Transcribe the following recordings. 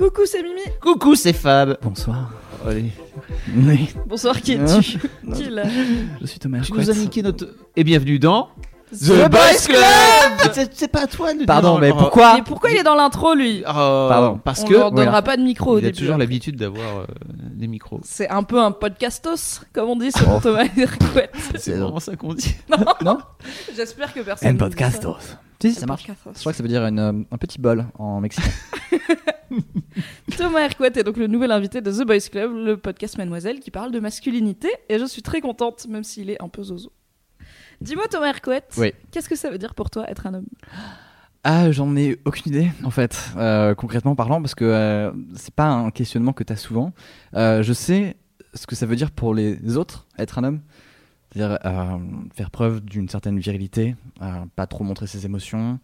Coucou, c'est Mimi. Coucou, c'est Fab. Bonsoir. Allez. Oui. Bonsoir, qui Hein es-tu Non. Qui est là Je suis Thomas. Tu nous as niqué notre. Et bienvenue dans. The Boys Club c'est- C'est pas à toi de le Pardon, dire. mais Oh, pourquoi Mais pourquoi il est dans l'intro, lui oh, Pardon. Parce On que. leur donnera voilà. pas de micro au il a début. toujours l'habitude d'avoir euh, des micros. C'est un peu un podcastos, comme on dit sur Oh. Thomas Hercouet. C'est vraiment ça qu'on dit. Non J'espère que personne. En ne dit podcastos. Si, ça marche. podcastos. Je crois que ça veut dire une, euh, un petit bol en mexicain. Thomas Hercouet est donc le nouvel invité de The Boys Club, le podcast Mademoiselle qui parle de masculinité, et je suis très contente, même s'il est un peu zozo. Dis-moi, Thomas Hercouet, Oui. qu'est-ce que ça veut dire pour toi être un homme? Ah, j'en ai aucune idée, en fait, euh, concrètement parlant, parce que euh, c'est pas un questionnement que t'as souvent. Euh, je sais ce que ça veut dire pour les autres, être un homme. C'est-à-dire faire preuve d'une certaine virilité, pas trop montrer ses émotions,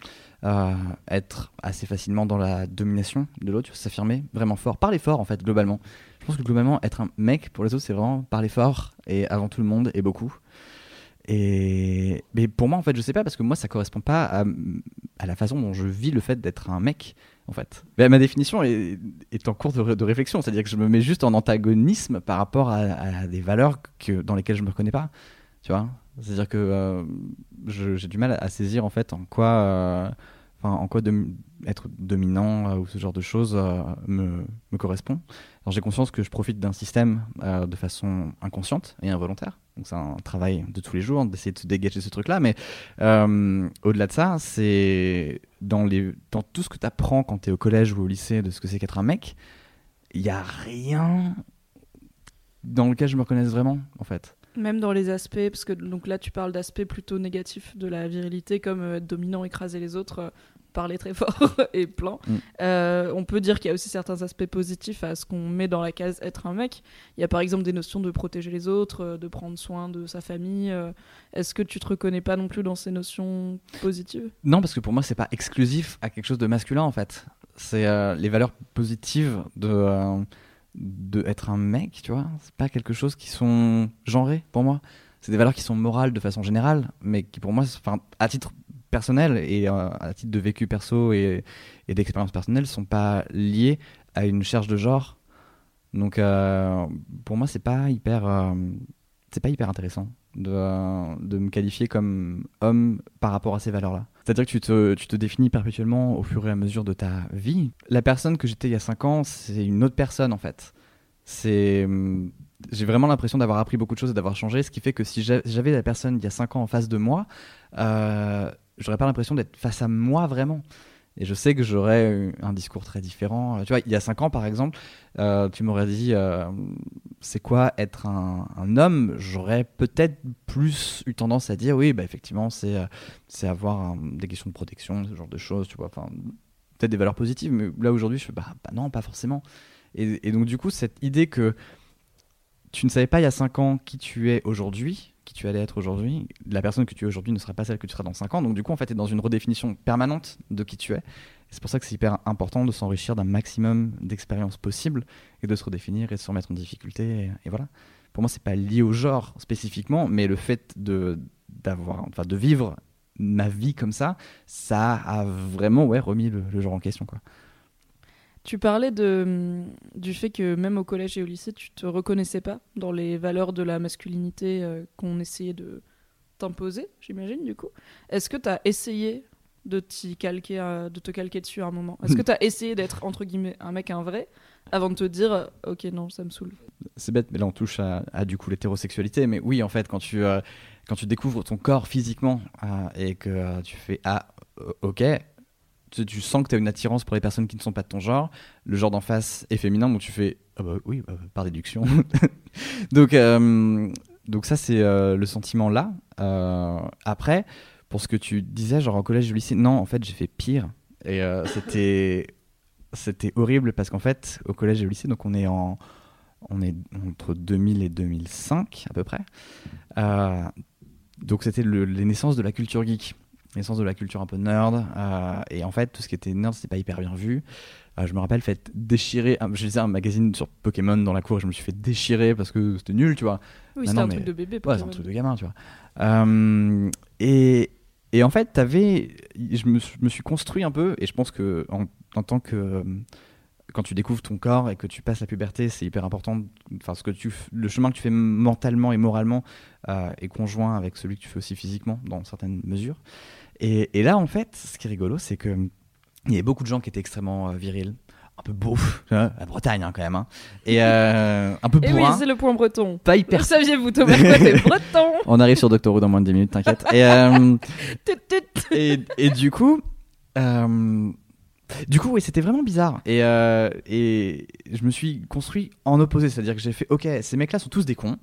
être assez facilement dans la domination de l'autre, s'affirmer vraiment fort, parler fort en fait, globalement. Je pense que globalement, être un mec pour les autres, c'est vraiment parler fort et avant tout le monde et beaucoup. Et mais pour moi, en fait, je sais pas parce que moi, ça correspond pas à, la façon dont je vis le fait d'être un mec, en fait. Ma définition est, en cours de, ré- de réflexion, c'est-à-dire que je me mets juste en antagonisme par rapport à, à des valeurs que, dans lesquelles je me reconnais pas, tu vois. C'est-à-dire que euh, j'ai du mal à saisir en fait en quoi, euh, en quoi être dominant euh, ou ce genre de choses me, me correspond. Alors j'ai conscience que je profite d'un système de façon inconsciente et involontaire. Donc c'est un travail de tous les jours d'essayer de se dégager ce truc-là. Mais au-delà de ça, c'est dans, les, dans tout ce que tu apprends quand tu es au collège ou au lycée de ce que c'est qu'être un mec, il n'y a rien dans lequel je me reconnaisse vraiment, en fait. Même dans les aspects, parce que donc là tu parles d'aspects plutôt négatifs de la virilité, comme euh, être dominant, écraser les autres, euh, parler très fort et plein. Mm. Euh, on peut dire qu'il y a aussi certains aspects positifs à ce qu'on met dans la case être un mec. Il y a par exemple des notions de protéger les autres, de prendre soin de sa famille. Est-ce que tu te reconnais pas non plus dans ces notions positives? Non, parce que pour moi, c'est pas exclusif à quelque chose de masculin en fait. C'est les valeurs positives de, de être un mec, tu vois. C'est pas quelque chose qui sont genrées pour moi. C'est des valeurs qui sont morales de façon générale, mais qui pour moi, enfin, à titre personnel et euh, à titre de vécu perso et, et d'expérience personnelle, sont pas liées à une recherche de genre. Donc, euh, pour moi, c'est pas hyper, euh, c'est pas hyper intéressant de, de me qualifier comme homme par rapport à ces valeurs-là. C'est-à-dire que tu te, tu te définis perpétuellement au fur et à mesure de ta vie. La personne que j'étais il y a 5 ans, c'est une autre personne en fait. C'est, hum, j'ai vraiment l'impression d'avoir appris beaucoup de choses et d'avoir changé, ce qui fait que si j'a- j'avais la personne il y a 5 ans en face de moi, euh, j'aurais pas l'impression d'être face à moi vraiment. Et je sais que j'aurais eu un discours très différent. Tu vois, il y a 5 ans par exemple, euh, tu m'aurais dit euh, c'est quoi être un, homme? J'aurais peut-être plus eu tendance à dire oui, bah effectivement, c'est euh, avoir des questions de protection, ce genre de choses, tu vois. Enfin, peut-être des valeurs positives, mais là aujourd'hui, je fais bah, bah non, pas forcément. Et, et donc, du coup, cette idée que tu ne savais pas il y a 5 ans qui tu es aujourd'hui, qui tu allais être aujourd'hui, la personne que tu es aujourd'hui ne sera pas celle que tu seras dans 5 ans. Donc, du coup, en fait, tu es dans une redéfinition permanente de qui tu es. C'est pour ça que c'est hyper important de s'enrichir d'un maximum d'expériences possibles et de se redéfinir et de se remettre en difficulté. Et, voilà. Pour moi, c'est pas lié au genre spécifiquement, mais le fait de enfin, de vivre ma vie comme ça, ça a vraiment ouais remis le, genre en question. Tu parlais de, hum, du fait que même au collège et au lycée, tu te reconnaissais pas dans les valeurs de la masculinité euh, qu'on essayait de t'imposer, j'imagine, du coup. Est-ce que tu as essayé de, calquer, euh, de te calquer dessus à un moment? Est-ce que tu as essayé d'être, entre guillemets, un mec un vrai avant de te dire, euh, ok, non, ça me saoule? C'est bête, mais là on touche à, du coup l'hétérosexualité. Mais oui, en fait, quand tu, quand tu découvres ton corps physiquement et que tu fais ah, ok, tu, sens que tu as une attirance pour les personnes qui ne sont pas de ton genre, le genre d'en face est féminin, donc tu fais ah bah oui, bah, par déduction. donc, euh, donc ça c'est euh, le sentiment là. Euh, après, pour ce que tu disais, genre au collège, au lycée, non, en fait j'ai fait pire. Et c'était c'était horrible parce qu'en fait au collège et au lycée, donc on est en on est entre 2000 et 2005 à peu près. Donc c'était le- les naissances de la culture geek, les naissances de la culture un peu nerd. euh, et en fait tout ce qui était nerd c'était pas hyper bien vu. Euh, je me rappelle fait déchirer. ah, Je lisais un magazine sur Pokémon dans la cour et je me suis fait déchirer parce que c'était nul, tu vois. Oui, c'était un mais- truc de bébé. Ouais, Pokémon. c'est un truc de gamin, tu vois. Euh, et, et en fait, t'avais, je me, je me suis construit un peu, et je pense que en, en tant que quand tu découvres ton corps et que tu passes la puberté, c'est hyper important. Enfin, ce que tu, le chemin que tu fais mentalement et moralement euh, est conjoint avec celui que tu fais aussi physiquement, dans certaines mesures. Et, et là, en fait, ce qui est rigolo, c'est que il y avait beaucoup de gens qui étaient extrêmement euh, virils, un peu beaux, la Bretagne hein, quand même, hein, et euh, un peu Et oui, bourrin, c'est le point breton. pas hyper saviez-vous, Thomas t'es breton on arrive sur Doctor Who dans moins de 10 minutes, t'inquiète. Et, euh, et, et du coup, euh, du coup, oui, c'était vraiment bizarre. Et, et je me suis construit en opposé, c'est-à-dire que j'ai fait, ok, ces mecs-là sont tous des cons.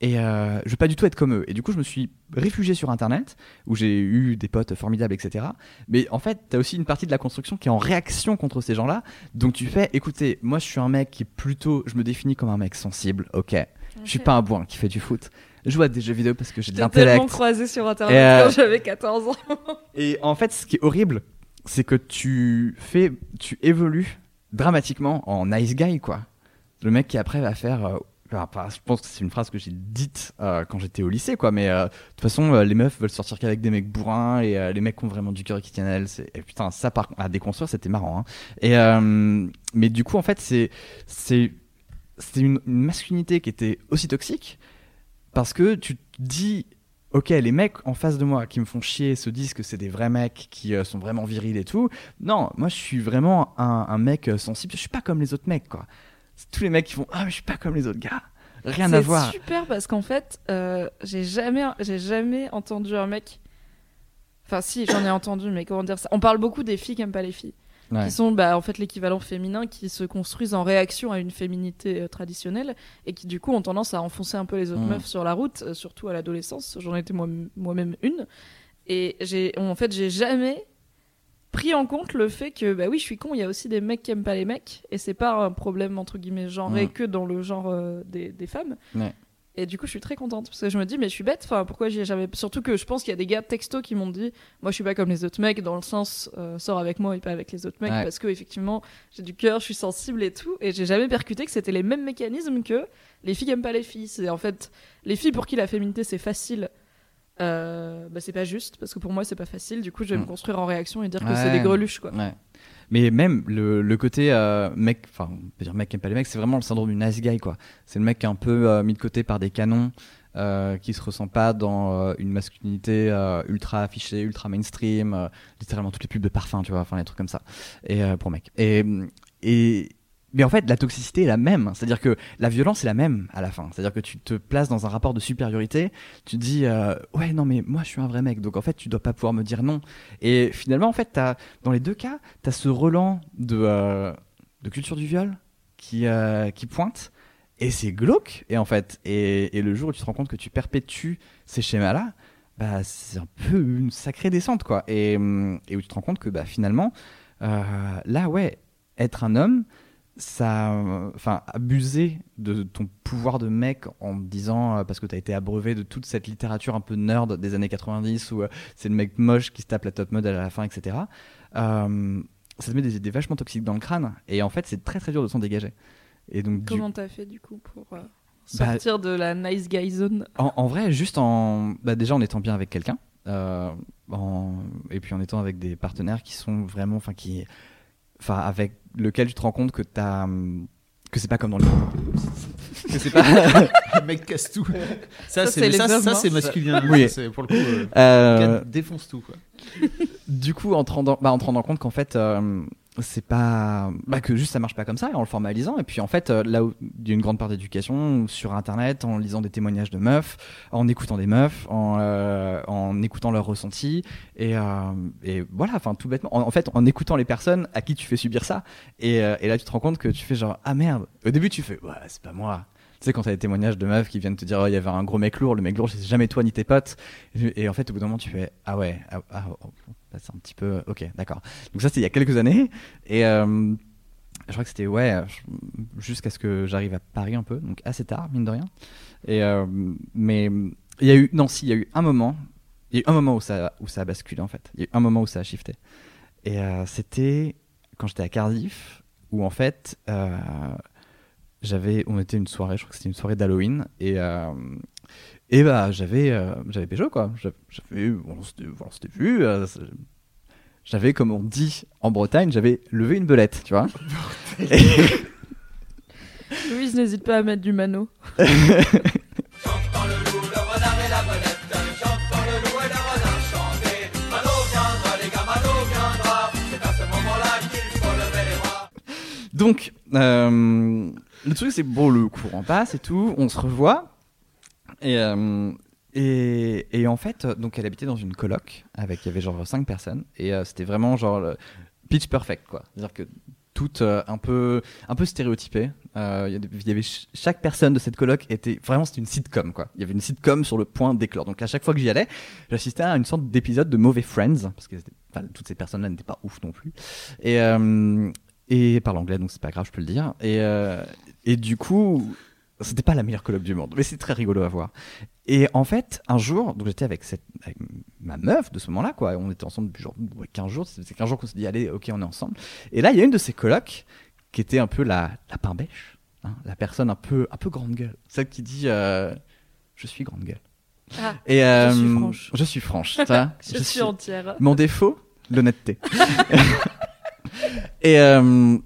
Et euh, je veux pas du tout être comme eux. Et du coup, je me suis réfugié sur Internet, où j'ai eu des potes formidables, etc. Mais en fait, t'as aussi une partie de la construction qui est en réaction contre ces gens-là. Donc tu fais, écoutez, moi je suis un mec qui est plutôt, je me définis comme un mec sensible, ok. Je suis pas un bourrin qui fait du foot. Je joue à des jeux vidéo parce que j'ai de T'es tellement l'intellect. croisé sur internet Et, euh, quand j'avais 14 ans. Et en fait, ce qui est horrible, c'est que tu fais, tu évolues dramatiquement en nice guy, quoi. Le mec qui après va faire. euh, je pense que c'est une phrase que j'ai dite euh, quand j'étais au lycée, quoi. Mais euh, de toute façon, euh, les meufs veulent sortir qu'avec des mecs bourrins et les mecs qui ont vraiment du cœur et qui tiennent à elles. Et putain, ça, par à déconstruire, c'était marrant. hein. Et mais du coup, en fait, c'est une, masculinité qui était aussi toxique parce que tu te dis ok les mecs en face de moi qui me font chier se disent que c'est des vrais mecs qui sont vraiment virils et tout non moi je suis vraiment un, mec sensible je suis pas comme les autres mecs tous les mecs qui font ah mais je suis pas comme les autres gars rien à voir C'est super parce qu'en fait, euh, j'ai jamais, j'ai jamais entendu un mec. Enfin, si, j'en ai entendu, mais comment dire ça? On parle beaucoup des filles qui aiment pas les filles, Ouais. qui sont bah, en fait l'équivalent féminin, qui se construisent en réaction à une féminité euh, traditionnelle et qui du coup ont tendance à enfoncer un peu les autres Mm. meufs sur la route, euh, surtout à l'adolescence. J'en étais moi- moi-même une. Et j'ai, en fait, j'ai jamais pris en compte le fait que bah oui je suis con il y a aussi des mecs qui aiment pas les mecs et c'est pas un problème entre guillemets genré Mm. que dans le genre euh, des, des femmes Ouais. et du coup je suis très contente parce que je me dis mais je suis bête enfin pourquoi j'y ai jamais surtout que je pense qu'il y a des gars texto qui m'ont dit moi je suis pas comme les autres mecs dans le sens euh, sors avec moi et pas avec les autres mecs Ouais. parce que effectivement j'ai du cœur je suis sensible et tout et j'ai jamais percuté que c'était les mêmes mécanismes que les filles qui aiment pas les filles c'est en fait les filles pour qui la féminité c'est facile euh, bah, c'est pas juste parce que pour moi c'est pas facile du coup je vais Mm. me construire en réaction et dire que c'est des greluches quoi Ouais. Mais même le, le côté euh, mec, enfin, on peut dire mec qui aime pas les mecs, c'est vraiment le syndrome du nice guy, quoi. C'est le mec qui est un peu euh, mis de côté par des canons, euh, qui se ressent pas dans une masculinité ultra affichée, ultra mainstream, littéralement toutes les pubs de parfum, tu vois, enfin, les trucs comme ça. Et pour mec. Et, et, mais en fait, la toxicité est la même. C'est-à-dire que la violence est la même à la fin. C'est-à-dire que tu te places dans un rapport de supériorité. Tu te dis, euh, ouais, non, mais moi, je suis un vrai mec. Donc, en fait, tu dois pas pouvoir me dire non. Et finalement, en fait, dans les deux cas, tu as ce relan de, euh, de culture du viol qui, euh, qui pointe. Et c'est glauque. Et en fait, et, et le jour où tu te rends compte que tu perpétues ces schémas-là, bah, c'est un peu une sacrée descente, quoi. Et, hum, et où tu te rends compte que bah, finalement, là, ouais, être un homme, ça, enfin, abuser de ton pouvoir de mec en disant, euh, parce que tu as été abreuvé de toute cette littérature un peu nerd des années 90 où euh, c'est le mec moche qui se tape la top mode à la fin, etc. Euh, ça te met des idées vachement toxiques dans le crâne. Et en fait, c'est très très dur de s'en dégager. Et donc, du- Comment t'as fait du coup pour Bah- sortir de la nice guy zone? En, en vrai, juste en. Bah déjà en étant bien avec quelqu'un. en- et puis en étant avec des partenaires qui sont vraiment. Enfin, qui. Enfin, avec lequel tu te rends compte que t'as. hum, Que c'est pas comme dans le. que c'est pas. Le mec casse tout. Ça, Ça, c'est ça, hommes, ça, c'est masculin. Oui. C'est pour le coup. euh, Euh, défonce tout quoi. du coup, en te rendant, bah, en te rendant compte qu'en fait, euh, c'est pas. Bah, que juste ça marche pas comme ça, en le formalisant. Et puis en fait, euh, là où il y a une grande part d'éducation, sur internet, en lisant des témoignages de meufs, en écoutant des meufs, en, euh, en écoutant leurs ressentis. Et, euh, et voilà, enfin, tout bêtement. En, en fait, en écoutant les personnes à qui tu fais subir ça. Et, euh, et là, tu te rends compte que tu fais genre, ah merde. Au début, tu fais, ouais, c'est pas moi. Tu sais, quand t'as des témoignages de meufs qui viennent te dire, oh, il y avait un gros mec lourd, le mec lourd, c'est jamais toi ni tes potes. Et, et en fait, au bout d'un moment, tu fais, ah ouais, ah, ah, c'est un petit peu, ok, d'accord. Donc ça, c'était il y a quelques années. Et euh, je crois que c'était, ouais, jusqu'à ce que j'arrive à Paris un peu, donc assez tard, mine de rien. Et, euh, mais il y a eu, non, si, il y a eu un moment, il y a eu un moment où ça, où ça a basculé, en fait. Il y a eu un moment où ça a shifté. Et euh, c'était quand j'étais à Cardiff, où en fait, j'avais, on était une soirée, je crois que c'était une soirée d'Halloween, et et bah j'avais, euh, j'avais pécho quoi. J'avais, on s'était, on s'était vu. euh, c'est- j'avais, comme on dit en Bretagne, j'avais levé une belette, tu vois. Et- Louise, n'hésite pas à mettre du mano. Donc, euh, le truc, c'est que bon, le courant passe et tout, on se revoit. Et, euh, et, et en fait, donc elle habitait dans une coloc avec, il y avait genre 5 personnes. Et euh, c'était vraiment genre pitch perfect, quoi. C'est-à-dire que toutes euh, un peu un peu stéréotypées. Euh, y avait ch- chaque personne de cette coloc était vraiment c'était une sitcom quoi. Il y avait une sitcom sur le point d'éclore. Donc à chaque fois que j'y allais, j'assistais à une sorte d'épisode de mauvais Friends parce que toutes ces personnes-là n'étaient pas ouf non plus. Et et parle anglais donc c'est pas grave, je peux le dire. Et et du coup c'était pas la meilleure coloc du monde, mais c'est très rigolo à voir. Et en fait, un jour, donc j'étais avec, cette, avec ma meuf de ce moment-là, quoi. On était ensemble depuis genre ouais, 15 jours. C'est 15 jours qu'on s'est dit, allez, ok, on est ensemble. Et là, il y a une de ces colocs qui était un peu la, la pain bêche, hein, la personne un peu, un peu grande gueule. Celle qui dit, euh, je suis grande gueule. Ah, Et, euh, suis franche. Je suis franche. tu vois. je, suis entière. Mon défaut, l'honnêteté. et, euh,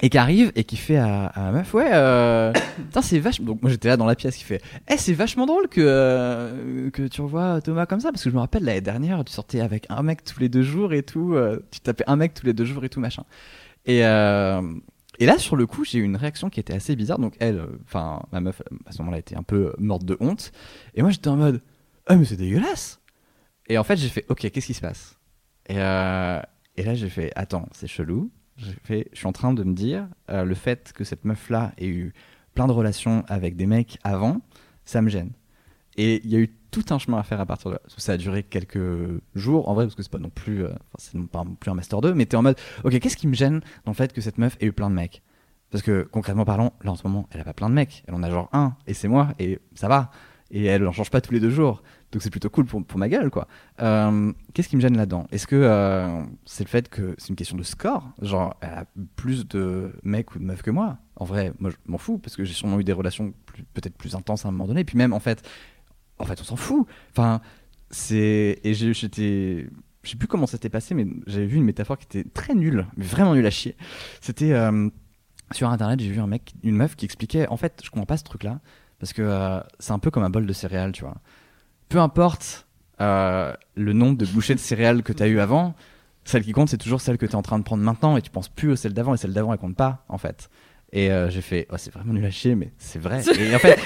et qui arrive et qui fait à, à ma meuf, ouais, euh, putain, c'est vachement. Donc moi j'étais là dans la pièce qui fait, eh, c'est vachement drôle que, euh, que tu revois Thomas comme ça, parce que je me rappelle l'année dernière, tu sortais avec un mec tous les deux jours et tout, euh, tu tapais un mec tous les deux jours et tout, machin. Et, euh, et là, sur le coup, j'ai eu une réaction qui était assez bizarre. Donc elle, enfin, ma meuf, à ce moment-là, était un peu morte de honte. Et moi j'étais en mode, ah, mais c'est dégueulasse. Et en fait, j'ai fait, ok, qu'est-ce qui se passe? Et, et là, j'ai fait, attends, c'est chelou. Je suis en train de me dire, euh, le fait que cette meuf-là ait eu plein de relations avec des mecs avant, ça me gêne. Et il y a eu tout un chemin à faire à partir de là. Ça a duré quelques jours, en vrai, parce que c'est pas non plus, euh, c'est pas non plus un master 2, mais t'es en mode, ok, qu'est-ce qui me gêne dans le fait que cette meuf ait eu plein de mecs? Parce que concrètement parlant, là en ce moment, elle a pas plein de mecs, elle en a genre un, et c'est moi, et ça va. Et elle en change pas tous les deux jours. Donc c'est plutôt cool pour, pour ma gueule, quoi. Euh, Qu'est-ce qui me gêne là-dedans? Est-ce que euh, c'est le fait que c'est une question de score? Genre, elle a plus de mecs ou de meufs que moi En vrai, moi je m'en fous, parce que j'ai sûrement eu des relations peut-être plus intenses à un moment donné. Puis même, en fait, en fait on s'en fout. Enfin, c'est. Et j'étais. Je sais plus comment ça s'était passé, mais j'avais vu une métaphore qui était très nulle, mais vraiment nulle à chier. C'était. euh, sur internet, j'ai vu un mec, une meuf qui expliquait En fait, je comprends pas ce truc-là, parce que euh, c'est un peu comme un bol de céréales, tu vois peu importe euh, le nombre de bouchées de céréales que tu as eu avant, celle qui compte, c'est toujours celle que tu es en train de prendre maintenant et tu penses plus aux celles d'avant et celles d'avant elles comptent pas en fait. Et euh, j'ai fait, oh, c'est vraiment nul à chier, mais c'est vrai. Et en fait,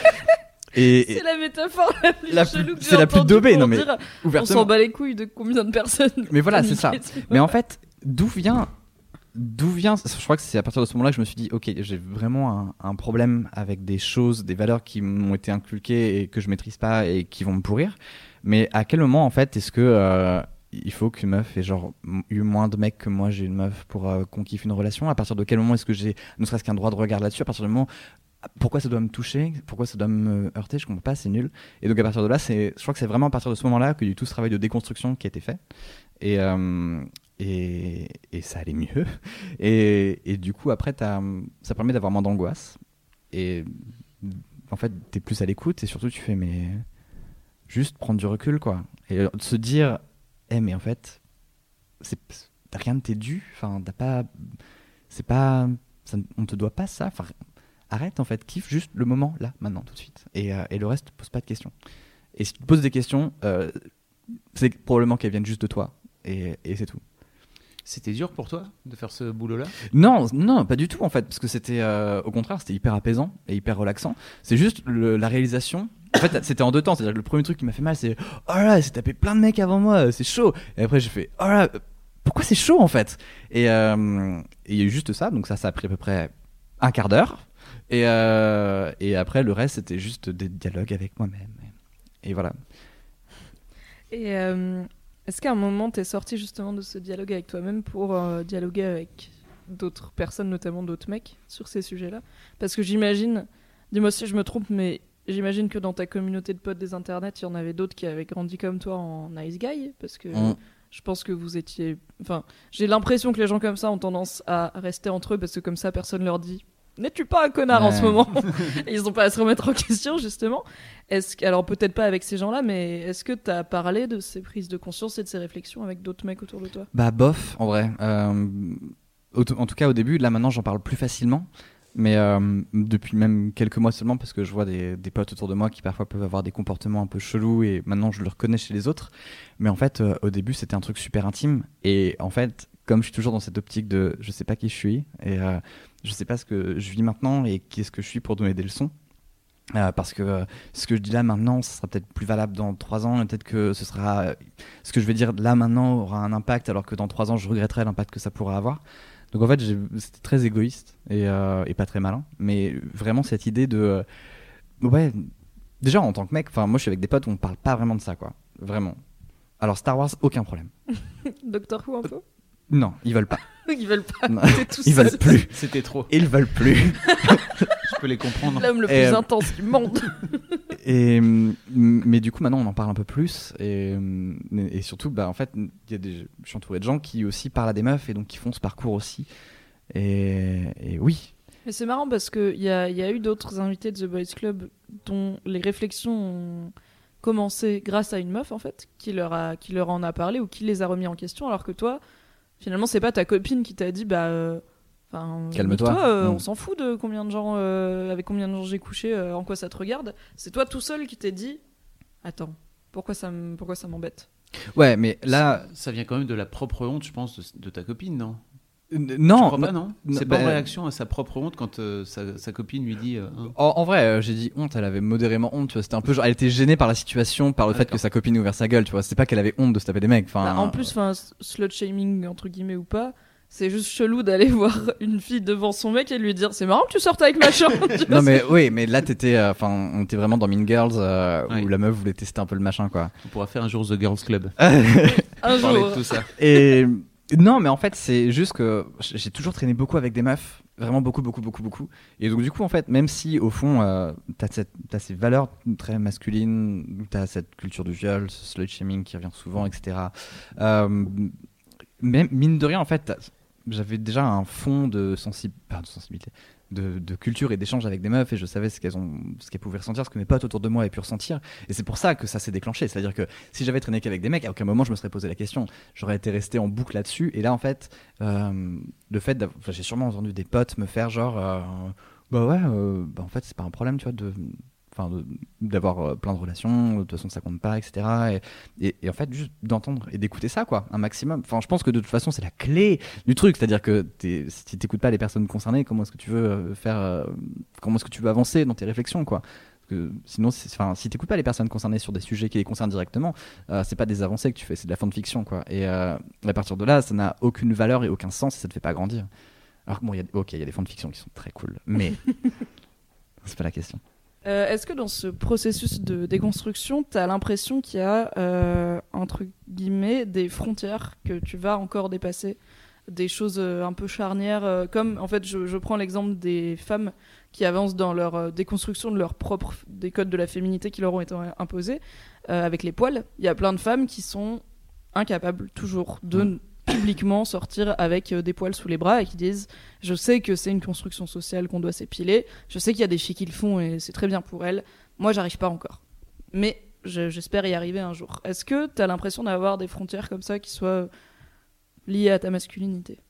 et, et C'est la métaphore la plus La chelou que c'est la plus daubée, non, mais dire, On s'en bat les couilles de combien de personnes. Mais voilà, c'est ça. Mais en fait, d'où vient, d'où vient, je crois que c'est à partir de ce moment-là que je me suis dit, ok, j'ai vraiment un, problème avec des choses, des valeurs qui m'ont été inculquées et que je maîtrise pas et qui vont me pourrir. Mais à quel moment, en fait, est-ce que euh, il faut qu'une meuf ait genre eu moins de mecs que moi j'ai une meuf pour euh, qu'on kiffe une relation? À partir de quel moment est-ce que j'ai ne serait-ce qu'un droit de regard là-dessus? À partir du moment pourquoi ça doit me toucher? Pourquoi ça doit me heurter? Je comprends pas, c'est nul. Et donc à partir de là, c'est, je crois que c'est vraiment à partir de ce moment-là a eu tout ce travail de déconstruction qui a été fait. Et, euh, et, et ça allait mieux. Et, et du coup, après, t'as- ça permet d'avoir moins d'angoisse. Et en fait, t'es plus à l'écoute et surtout, tu fais, mais juste prendre du recul, quoi. Et de se dire, eh, mais en fait, t'as rien de t'es dû. Enfin, t'as pas. C'est pas. on te doit pas ça. Enfin, arrête, en fait, kiffe juste le moment, là, maintenant, tout de suite. Et, euh, et le reste, pose pas de questions. Et si tu te poses des questions, euh, c'est probablement qu'elles viennent juste de toi. Et, et c'est tout. C'était dur pour toi de faire ce boulot-là? Non, non, pas du tout en fait, parce que c'était euh, au contraire, c'était hyper apaisant et hyper relaxant. C'est juste le- la réalisation. En fait, c'était en deux temps. C'est-à-dire que le premier truc qui m'a fait mal, c'est oh là, s'est tapé plein de mecs avant moi, c'est chaud. Et après, j'ai fait oh là, pourquoi c'est chaud en fait? Et euh, et il y a eu juste ça, donc ça, ça a pris à peu près un quart d'heure. Et, euh, et après, le reste, c'était juste des dialogues avec moi-même. Et voilà. Et euh, est-ce qu'à un moment, t'es sorti justement de ce dialogue avec toi-même pour euh, dialoguer avec d'autres personnes, notamment d'autres mecs, sur ces sujets-là? Parce que j'imagine, dis-moi si je me trompe, mais j'imagine que dans ta communauté de potes des internets, il y en avait d'autres qui avaient grandi comme toi en nice guy, parce que Mm. je pense que vous étiez... Enfin, j'ai l'impression que les gens comme ça ont tendance à rester entre eux, parce que comme ça, personne leur dit... N'es-tu pas un connard en ce moment Ils n'ont pas à se remettre en question, justement. Est-ce que- alors peut-être pas avec ces gens-là, mais est-ce que tu as parlé de ces prises de conscience et de ces réflexions avec d'autres mecs autour de toi? Bah, bof, en vrai. Euh, en tout cas, au début, là maintenant, j'en parle plus facilement. Mais euh, depuis même quelques mois seulement, parce que je vois des, des potes autour de moi qui parfois peuvent avoir des comportements un peu chelous et maintenant je le reconnais chez les autres. Mais en fait, euh, au début, c'était un truc super intime. Et en fait, comme je suis toujours dans cette optique de je sais pas qui je suis et je sais pas ce que je vis maintenant et qui est-ce que je suis pour donner des leçons. Euh, parce que euh, ce que je dis là maintenant, ça sera peut-être plus valable dans trois ans, peut-être que ce sera ce que je vais dire là maintenant aura un impact, alors que dans trois ans, je regretterai l'impact que ça pourra avoir. Donc en fait, c'était très égoïste et, euh, pas très malin, mais vraiment cette idée de, euh, ouais, déjà en tant que mec, enfin moi je suis avec des potes, on parle pas vraiment de ça, quoi, vraiment. Alors Star Wars, aucun problème. Doctor Who un peu Non, ils veulent pas. Ils veulent pas. Non. T'es tout Ils seul. veulent plus. C'était trop. Ils veulent plus. Je peux les comprendre. L'homme le plus Et, euh, intense du monde. Et, hum, mais du coup, maintenant, on en parle un peu plus. Et, et surtout, bah, en fait, il y a des, je suis entouré de gens qui aussi parlent à des meufs et donc qui font ce parcours aussi. Et, et oui. Mais c'est marrant parce qu'il y a, il y a eu d'autres invités de The Boys Club dont les réflexions ont commencé grâce à une meuf en fait, qui leur, a, qui leur en a parlé ou qui les a remis en question, alors que toi, finalement, c'est pas ta copine qui t'a dit bah. euh, Enfin, Calme-toi. euh, Mm. on s'en fout de combien de gens, euh, avec combien de gens j'ai couché, euh, en quoi ça te regarde. C'est toi tout seul qui t'es dit, attends, pourquoi ça, m- pourquoi ça m'embête? Ouais, mais là. ça, ça vient quand même de la propre honte, je pense, de, de ta copine, non? Tu non, pas, non non, C'est pas en bah, réaction à sa propre honte quand euh, sa, sa copine lui dit. euh, Hein En, en vrai, euh, j'ai dit honte, elle avait modérément honte, tu vois. C'était un peu genre, elle était gênée par la situation, par le Ah, fait que sa copine ait ouvert sa gueule, tu vois. C'était pas qu'elle avait honte de se taper des mecs. Enfin, Bah, en plus, enfin, slut shaming entre guillemets ou pas, c'est juste chelou d'aller voir une fille devant son mec et lui dire c'est marrant que tu sortes avec machin. Non mais oui, mais là t'étais, euh, enfin, on était vraiment dans Mean Girls euh, où la meuf voulait tester un peu le machin quoi. On pourra faire un jour The Girls Club. un Parler jour. de tout ça. Et non, mais en fait, c'est juste que j'ai toujours traîné beaucoup avec des meufs, vraiment beaucoup, beaucoup, beaucoup, beaucoup. Et donc, du coup, en fait, même si au fond, euh, t'as ces valeurs très masculines, t'as cette culture du viol, ce slut shaming qui revient souvent, etc. Euh, mais mine de rien, en fait, j'avais déjà un fond de sensibilité. De, culture et d'échange avec des meufs et je savais ce qu'elles ont ce qu'elles pouvaient ressentir ce que mes potes autour de moi avaient pu ressentir et c'est pour ça que ça s'est déclenché c'est à dire que si j'avais traîné qu'avec des mecs à aucun moment je me serais posé la question j'aurais été resté en boucle là-dessus. Et là, en fait, euh, le fait j'ai sûrement entendu des potes me faire genre. euh, bah ouais, euh, bah en fait, c'est pas un problème, tu vois, de. Enfin, d'avoir euh, plein de relations, de toute façon ça compte pas, etc. Et, et- et en fait, juste d'entendre et d'écouter ça, quoi, un maximum. Enfin, je pense que de toute façon, c'est la clé du truc. C'est-à-dire que t'es- si t'écoutes pas les personnes concernées, comment est-ce que tu veux euh, faire. euh, comment est-ce que tu veux avancer dans tes réflexions, quoi? Parce que sinon, c'est- enfin, si t'écoutes pas les personnes concernées sur des sujets qui les concernent directement, euh, c'est pas des avancées que tu fais, c'est de la fanfiction, quoi. Et euh, à partir de là, ça n'a aucune valeur et aucun sens et ça te fait pas grandir. Alors que bon, il y a, ok, il y a des fanfictions qui sont très cool, mais c'est pas la question. Euh, Est-ce que dans ce processus de déconstruction, tu as l'impression qu'il y a, euh, entre guillemets, des frontières que tu vas encore dépasser? Des choses euh, un peu charnières, comme en fait, je, je prends l'exemple des femmes qui avancent dans leur déconstruction de leur propre des codes de la féminité qui leur ont été imposés avec les poils. Il y a plein de femmes qui sont incapables toujours de. Publiquement sortir avec euh, des poils sous les bras et qui disent je sais que c'est une construction sociale qu'on doit s'épiler je sais qu'il y a des filles qui le font et c'est très bien pour elles moi j'arrive pas encore mais je- j'espère y arriver un jour est-ce que tu as l'impression d'avoir des frontières comme ça qui soient liées à ta masculinité?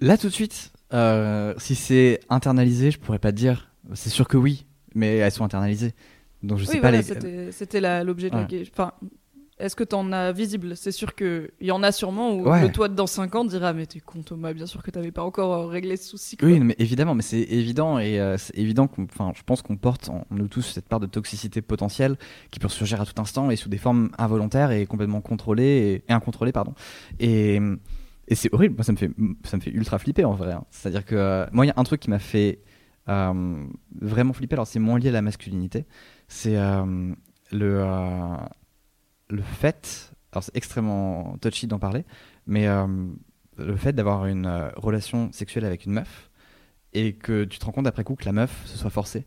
Là, tout de suite, euh, si c'est internalisé, je pourrais pas te dire. C'est sûr que oui, mais elles sont internalisées. Donc je sais oui pas voilà les. c'était l'objet de la Ouais. enfin est-ce que t'en as visible? C'est sûr qu'il y en a sûrement où Ouais. le toi de dans 5 ans dira Mais t'es con Thomas, bien sûr que t'avais pas encore euh, réglé ce souci. quoi. Oui, mais évidemment, mais c'est évident et euh, c'est évident qu'on, je pense qu'on porte en nous tous cette part de toxicité potentielle qui peut surgir à tout instant et sous des formes involontaires et complètement contrôlées et, et incontrôlées, pardon. Et, et c'est horrible. Moi, ça me fait, ça me fait ultra flipper en vrai. hein. C'est-à-dire que euh, moi, il y a un truc qui m'a fait euh, vraiment flippé. Alors, c'est moins lié à la masculinité. C'est le, le fait. Alors, c'est extrêmement touchy d'en parler, mais euh, le fait d'avoir une euh, relation sexuelle avec une meuf et que tu te rends compte après coup que la meuf se soit forcée.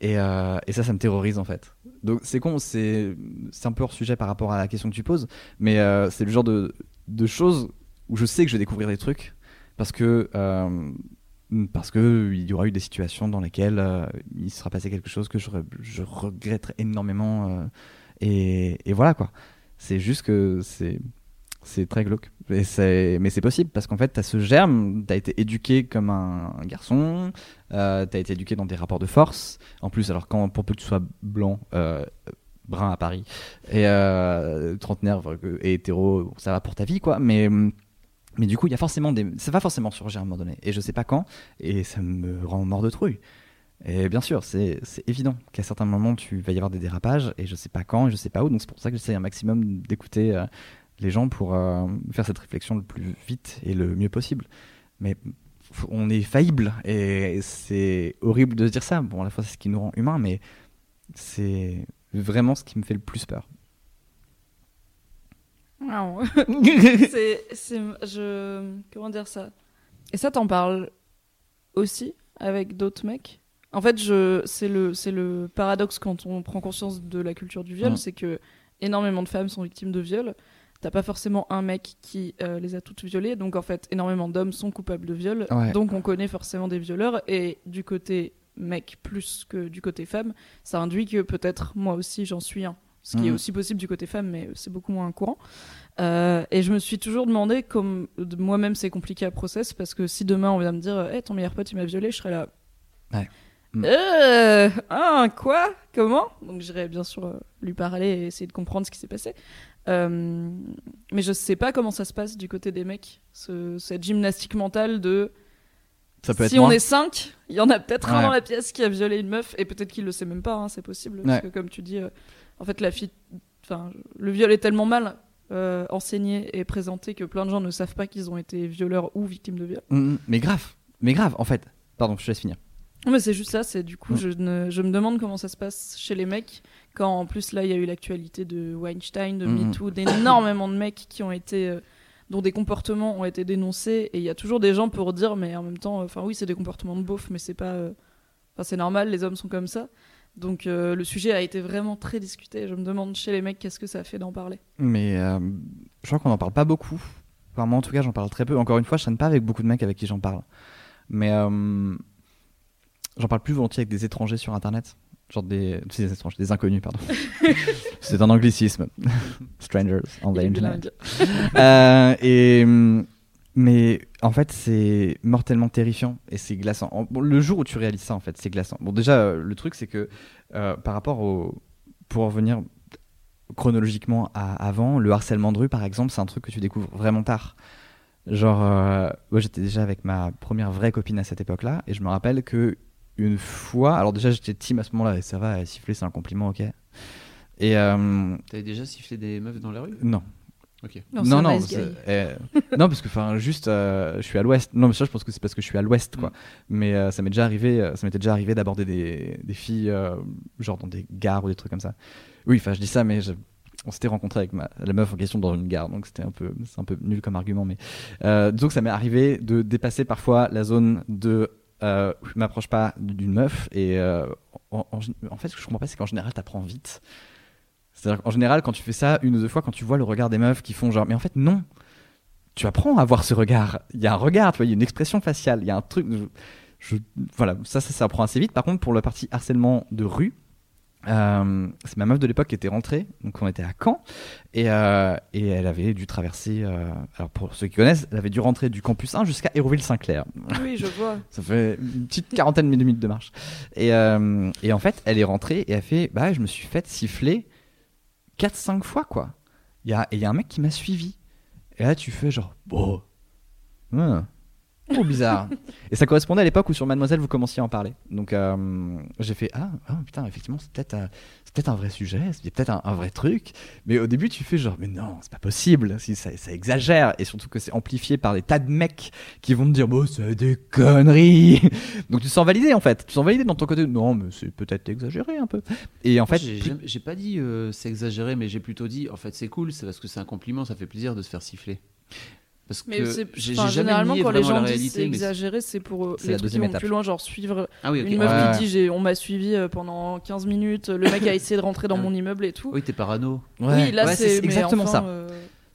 Et, euh, et ça, ça me terrorise en fait. Donc, c'est con, c'est un peu hors sujet par rapport à la question que tu poses, mais c'est le genre de, de choses où je sais que je vais découvrir des trucs parce que parce que il y aura eu des situations dans lesquelles il sera passé quelque chose que je, je regretterai énormément et, voilà quoi. C'est juste que c'est c'est très glauque. Et mais c'est possible parce qu'en fait tu as ce germe tu as été éduqué comme un, garçon euh, tu as été éduqué dans des rapports de force. En plus alors pour peu que tu sois blanc euh, brun à Paris et euh, trentenaire et hétéro ça va pour ta vie quoi. Mais mais du coup il y a forcément des ça va forcément surgir à un moment donné. Et je sais pas quand et ça me rend mort de trouille et bien sûr c'est c'est évident qu'à certains moments tu vas y avoir des dérapages et je sais pas quand et je sais pas où. Donc c'est pour ça que j'essaie un maximum d'écouter euh, les gens pour euh, faire cette réflexion le plus vite et le mieux possible. Mais on est faillible et c'est horrible de se dire ça. Bon à la fois c'est ce qui nous rend humains mais c'est vraiment ce qui me fait le plus peur. Waouh. c'est, c'est, je, comment dire ça? Et ça, t'en parles aussi avec d'autres mecs? En fait, c'est le, paradoxe quand on prend conscience de la culture du viol, c'est que énormément de femmes sont victimes de viol. T'as pas forcément un mec qui euh, les a toutes violées, donc en fait, énormément d'hommes sont coupables de viol. Ouais. Donc on connaît forcément des violeurs, et du côté mec plus que du côté femme, ça induit que peut-être moi aussi j'en suis un. Ce qui est Mhm. aussi possible du côté femme, mais c'est beaucoup moins courant. Euh, et je me suis toujours demandé, comme moi-même c'est compliqué à process, parce que si demain on vient me dire, hey, ton meilleur pote il m'a violé, je serais là. Ouais. Mm. Euh, ah, quoi? Comment? Donc j'irais bien sûr euh, lui parler et essayer de comprendre ce qui s'est passé. Euh, mais je sais pas comment ça se passe du côté des mecs, ce- cette gymnastique mentale de ça peut être si on est 5, il y en a peut-être un dans la pièce qui a violé une meuf, et peut-être qu'il le sait même pas, hein, c'est possible. Parce que comme tu dis, euh, en fait, la fille. Enfin, le viol est tellement mal euh, enseigné et présenté que plein de gens ne savent pas qu'ils ont été violeurs ou victimes de viol. Mm, mm. mais grave mais grave en fait pardon je te laisse finir mais c'est juste ça, c'est du coup, je, ne- je me demande comment ça se passe chez les mecs, quand en plus là, il y a eu l'actualité de Weinstein, de Mm. MeToo, d'énormément de mecs qui ont été. euh, dont des comportements ont été dénoncés, et il y a toujours des gens pour dire, mais en même temps, euh, enfin oui, c'est des comportements de beauf, mais c'est pas. euh, Enfin, c'est normal, les hommes sont comme ça. Donc euh, le sujet a été vraiment très discuté. Je me demande chez les mecs qu'est-ce que ça a fait d'en parler. Mais euh, je crois qu'on n'en parle pas beaucoup. Enfin, moi, en tout cas, j'en parle très peu. Encore une fois, je traîne pas avec beaucoup de mecs avec qui j'en parle. Mais euh, j'en parle plus volontiers avec des étrangers sur Internet. Genre des, des étrangers, des inconnus, pardon. C'est un anglicisme. Strangers on the internet. Euh, et hum, mais en fait c'est mortellement terrifiant et c'est glaçant. En- bon, le jour où tu réalises ça en fait c'est glaçant. Bon déjà euh, le truc c'est que euh, par rapport au pour revenir chronologiquement à avant le harcèlement de rue par exemple c'est un truc que tu découvres vraiment tard. Genre euh, moi j'étais déjà avec ma première vraie copine à cette époque-là et je me rappelle que une fois alors déjà j'étais team à ce moment-là et ça va siffler c'est un compliment ok. Et euh, T'avais déjà sifflé des meufs dans la rue? Non Ok. Non, non, un non, euh, parce que enfin, juste, euh, je suis à l'ouest. Non, mais ça, je pense que c'est parce que je suis à l'ouest, quoi. Mm. Mais euh, ça m'est déjà arrivé, euh, ça m'était déjà arrivé d'aborder des, des filles, euh, genre dans des gares ou des trucs comme ça. Oui, enfin, je dis ça, mais je- on s'était rencontré avec ma, la meuf en question dans une gare, donc c'était un peu, c'est un peu nul comme argument, mais euh, disons que ça m'est arrivé de dépasser parfois la zone de euh, je m'approche pas d'une meuf et euh, en, en- fait, ce que je comprends pas, c'est qu'en général, t'apprends vite. C'est-à-dire qu'en général, quand tu fais ça une ou deux fois, quand tu vois le regard des meufs qui font genre, mais en fait, non. Tu apprends à voir ce regard. Il y a un regard, il y a une expression faciale, il y a un truc. voilà, ça, ça, ça apprend assez vite. Par contre, pour la partie harcèlement de rue, euh, c'est ma meuf de l'époque qui était rentrée, donc on était à Caen, et, euh, et elle avait dû traverser, euh, alors pour ceux qui connaissent, elle avait dû rentrer du campus 1 jusqu'à Hérouville-Saint-Clair. Oui, je vois. Ça fait une petite quarantaine de minutes de marche. Et, et en fait, elle est rentrée et elle fait Bah, je me suis fait siffler 4-5 fois, quoi. Il y a, et il y a un mec qui m'a suivi. Et là, tu fais genre Bon. hein. Oh, bizarre. et ça correspondait à l'époque où sur Mademoiselle vous commenciez à en parler. Donc euh, j'ai fait ah, ah, putain effectivement c'est peut-être euh, c'est peut-être un vrai sujet, c'est peut-être un, un vrai truc. Mais au début tu fais genre mais non c'est pas possible, si ça, ça exagère et surtout que c'est amplifié par des tas de mecs qui vont me dire bon c'est des conneries. Donc tu te sens validé en fait, tu te sens validé dans ton côté non mais c'est peut-être exagéré un peu. Et en Moi, fait j'ai pas dit euh, c'est exagéré, mais j'ai plutôt dit en fait c'est cool, c'est parce que c'est un compliment, ça fait plaisir de se faire siffler. Parce Mais que j'ai enfin, généralement quand les gens disent c'est exagéré, c'est pour euh, les trucs qui vont plus loin, genre suivre Ah oui, ok. une meuf Ouais. qui dit j'ai on m'a suivi euh, pendant 15 minutes, le mec a essayé de rentrer dans Ah oui. mon immeuble et tout. Oui, t'es parano. Ouais, oui, là ouais, c'est exactement enfin, ça. euh,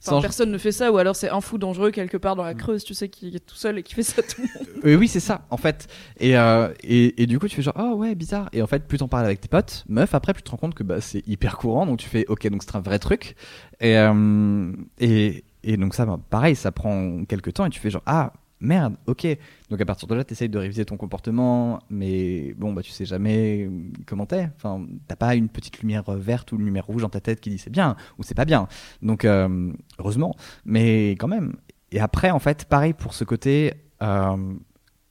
enfin, personne ne fait ça, ou alors c'est un fou dangereux quelque part dans la. Creuse, tu sais, qui est tout seul et qui fait ça tout le monde. Euh, oui, c'est ça, en fait. Et, euh, et, et du coup, tu fais genre, oh ouais, bizarre. Et en fait, plus t'en parles avec tes potes, meuf, après, plus tu te rends compte que bah, c'est hyper courant. Donc tu fais, ok, donc c'est un vrai truc. Et, euh, et, et donc ça, bah, pareil, ça prend quelques temps et tu fais genre, ah merde, ok. Donc à partir de là, t'essayes de réviser ton comportement, mais bon, bah tu sais jamais comment t'es. Enfin, t'as pas une petite lumière verte ou une lumière rouge dans ta tête qui dit c'est bien ou c'est pas bien. Donc euh, heureusement, mais quand même. Et après, en fait, pareil pour ce côté. euh,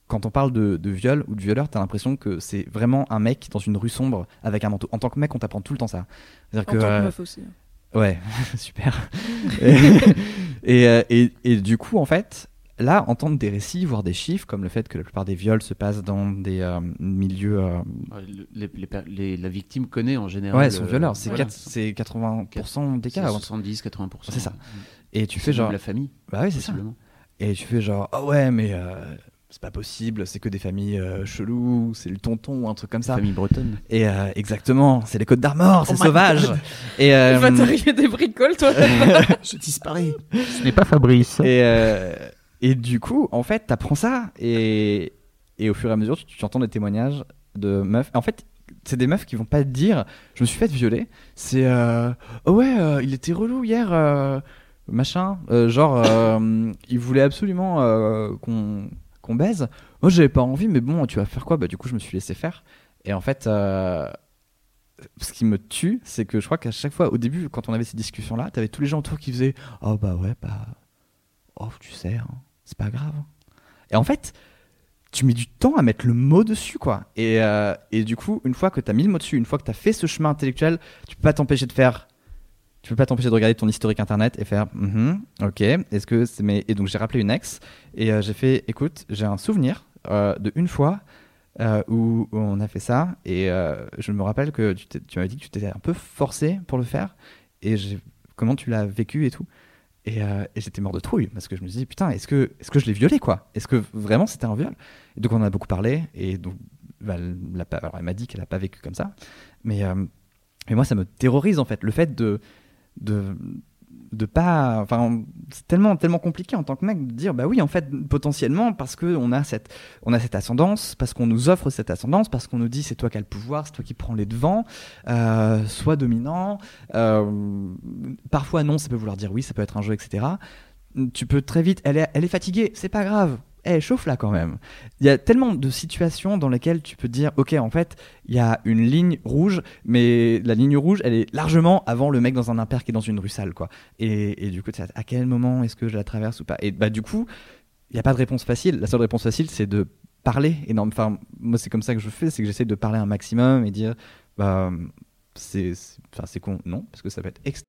quand on parle de, de viol ou de violeur, t'as l'impression que c'est vraiment un mec dans une rue sombre avec un manteau. En tant que mec, on t'apprend tout le temps ça. En C'est-à-dire tant que, que euh, meuf aussi. Ouais, super. et, et, euh, et- et du coup, en fait, là, entendre des récits, voir des chiffres, comme le fait que la plupart des viols se passent dans des euh, milieux. euh, les- les les- la victime connaît en général. ouais, son violeur. C'est voilà. quatre- c'est 80% des C'est cas. 70, 80%. C'est ça. Et tu fais genre. la famille, Bah oui, c'est ça. Et tu fais genre, ah ouais, mais euh, c'est pas possible, c'est que des familles euh, cheloues, c'est le tonton ou un truc comme ça. Famille bretonne. Et euh, exactement, c'est les Côtes d'Armor, c'est Oh my sauvage. Et, euh, Il va t'arriver des bricoles, toi. Je disparais. Ce n'est pas Fabrice. et, euh, et du coup, en fait, t'apprends ça et, et au fur et à mesure, tu, tu entends des témoignages de meufs. En fait, c'est des meufs qui vont pas te dire, je me suis fait violer. C'est, euh, oh ouais, euh, il était relou hier, euh, machin. Euh, genre, euh, il voulait absolument euh, qu'on baise. Moi, j'avais pas envie, mais bon, tu vas faire quoi? Bah, du coup, je me suis laissé faire. Et en fait, euh, ce qui me tue, c'est que je crois qu'à chaque fois, au début, quand on avait ces discussions-là, t'avais tous les gens autour qui faisaient Oh bah ouais, bah. Oh, tu sais, hein, c'est pas grave. Et en fait, tu mets du temps à mettre le mot dessus, quoi. Et, euh, et du coup, une fois que t'as mis le mot dessus, une fois que t'as fait ce chemin intellectuel, tu peux pas t'empêcher de faire. Tu peux pas t'empêcher de regarder ton historique internet et faire Mhm, ok est-ce que c'est et donc j'ai rappelé une ex et euh, j'ai fait écoute j'ai un souvenir euh, de une fois euh, où, on a fait ça et euh, je me rappelle que tu, m'avais dit que tu t'étais un peu forcé pour le faire et comment tu l'as vécu et tout. Et, j'étais mort de trouille parce que je me dis putain est-ce que est-ce que je l'ai violé quoi? Est-ce que vraiment c'était un viol? Et donc on en a beaucoup parlé et donc bah, elle, m'a dit qu'elle a pas vécu comme ça. Mais mais moi ça me terrorise en fait le fait de de de pas enfin c'est tellement tellement compliqué en tant que mec de dire bah oui en fait potentiellement parce que on a cette on a cette ascendance parce qu'on nous offre cette ascendance parce qu'on nous dit c'est toi qui as le pouvoir c'est toi qui prends les devants euh, sois dominant euh, parfois non ça peut vouloir dire oui ça peut être un jeu etc tu peux très vite elle est elle est fatiguée c'est pas grave eh chauffe là quand même. Il y a tellement de situations dans lesquelles tu peux dire ok en fait il y a une ligne rouge mais la ligne rouge elle est largement avant le mec dans un impair qui est dans une rue sale quoi. Et, et du coup à quel moment est-ce que je la traverse ou pas? Et bah du coup il n'y a pas de réponse facile. La seule réponse facile c'est de parler énorme enfin moi c'est comme ça que je fais c'est que j'essaie de parler un maximum et dire bah c'est con. Non parce que ça peut être extrêmement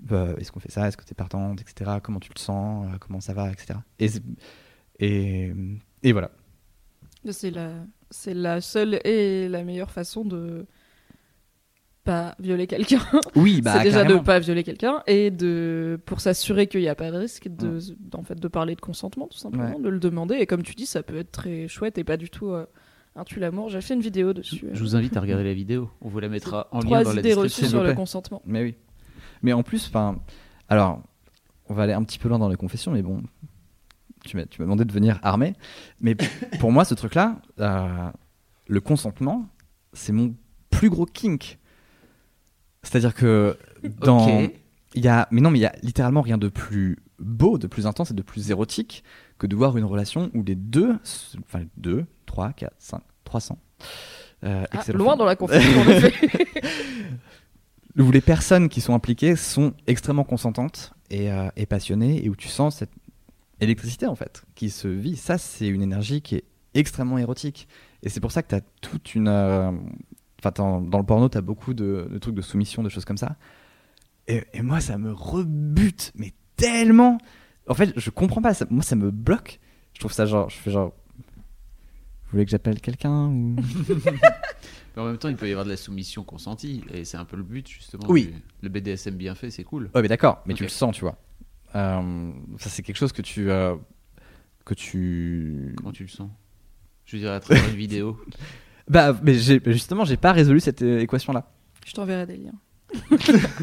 bah, est-ce qu'on fait ça? Est-ce que t'es partante? Etc comment tu le sens? Euh, comment ça va? Etc et c'est- et, et voilà C'est la, c'est la seule et la meilleure façon de pas violer quelqu'un. oui bah c'est déjà carrément. de pas violer quelqu'un et de pour s'assurer qu'il n'y a pas de risque de en fait de parler de consentement tout simplement Ouais. de le demander et comme tu dis ça peut être très chouette et pas du tout euh, un tue l'amour. J'ai fait une vidéo dessus. Je vous invite à regarder la vidéo. On vous la mettra en lien Trois dans la idées reçues description. sur le consentement. Mais oui. Mais en plus, enfin, alors, on va aller un petit peu loin dans les confessions, mais bon, tu m'as, demandé de venir armé. Mais pour moi, ce truc-là, euh, le consentement, c'est mon plus gros kink. C'est-à-dire que dans, Ok. il y a, mais non, mais il y a littéralement rien de plus beau, de plus intense et de plus érotique que de voir une relation où les deux, enfin deux, trois, quatre, cinq, 300. Euh, Ah, excellent loin dans la confession, en effet. où les personnes qui sont impliquées sont extrêmement consentantes et, euh, et passionnées et où tu sens cette électricité en fait qui se vit. Ça, c'est une énergie qui est extrêmement érotique. Et c'est pour ça que tu as toute une. euh, Enfin, dans, le porno, tu as beaucoup de, trucs de soumission, de choses comme ça. Et, moi, ça me rebute, mais tellement. En fait, je comprends pas. moi, ça me bloque. Je trouve ça genre. Je fais genre. Vous voulez que j'appelle quelqu'un. Mais en même temps, il peut y avoir de la soumission consentie. Et c'est un peu le but, justement. Oui. du- Le BDSM bien fait, c'est cool. Ouais, mais d'accord, mais tu le sens, tu vois. Euh, ça, c'est quelque chose que tu. euh, que tu. Comment tu le sens? Je dirais à travers une vidéo. Bah, mais j'ai- justement, j'ai pas résolu cette euh, équation-là. Je t'enverrai des liens.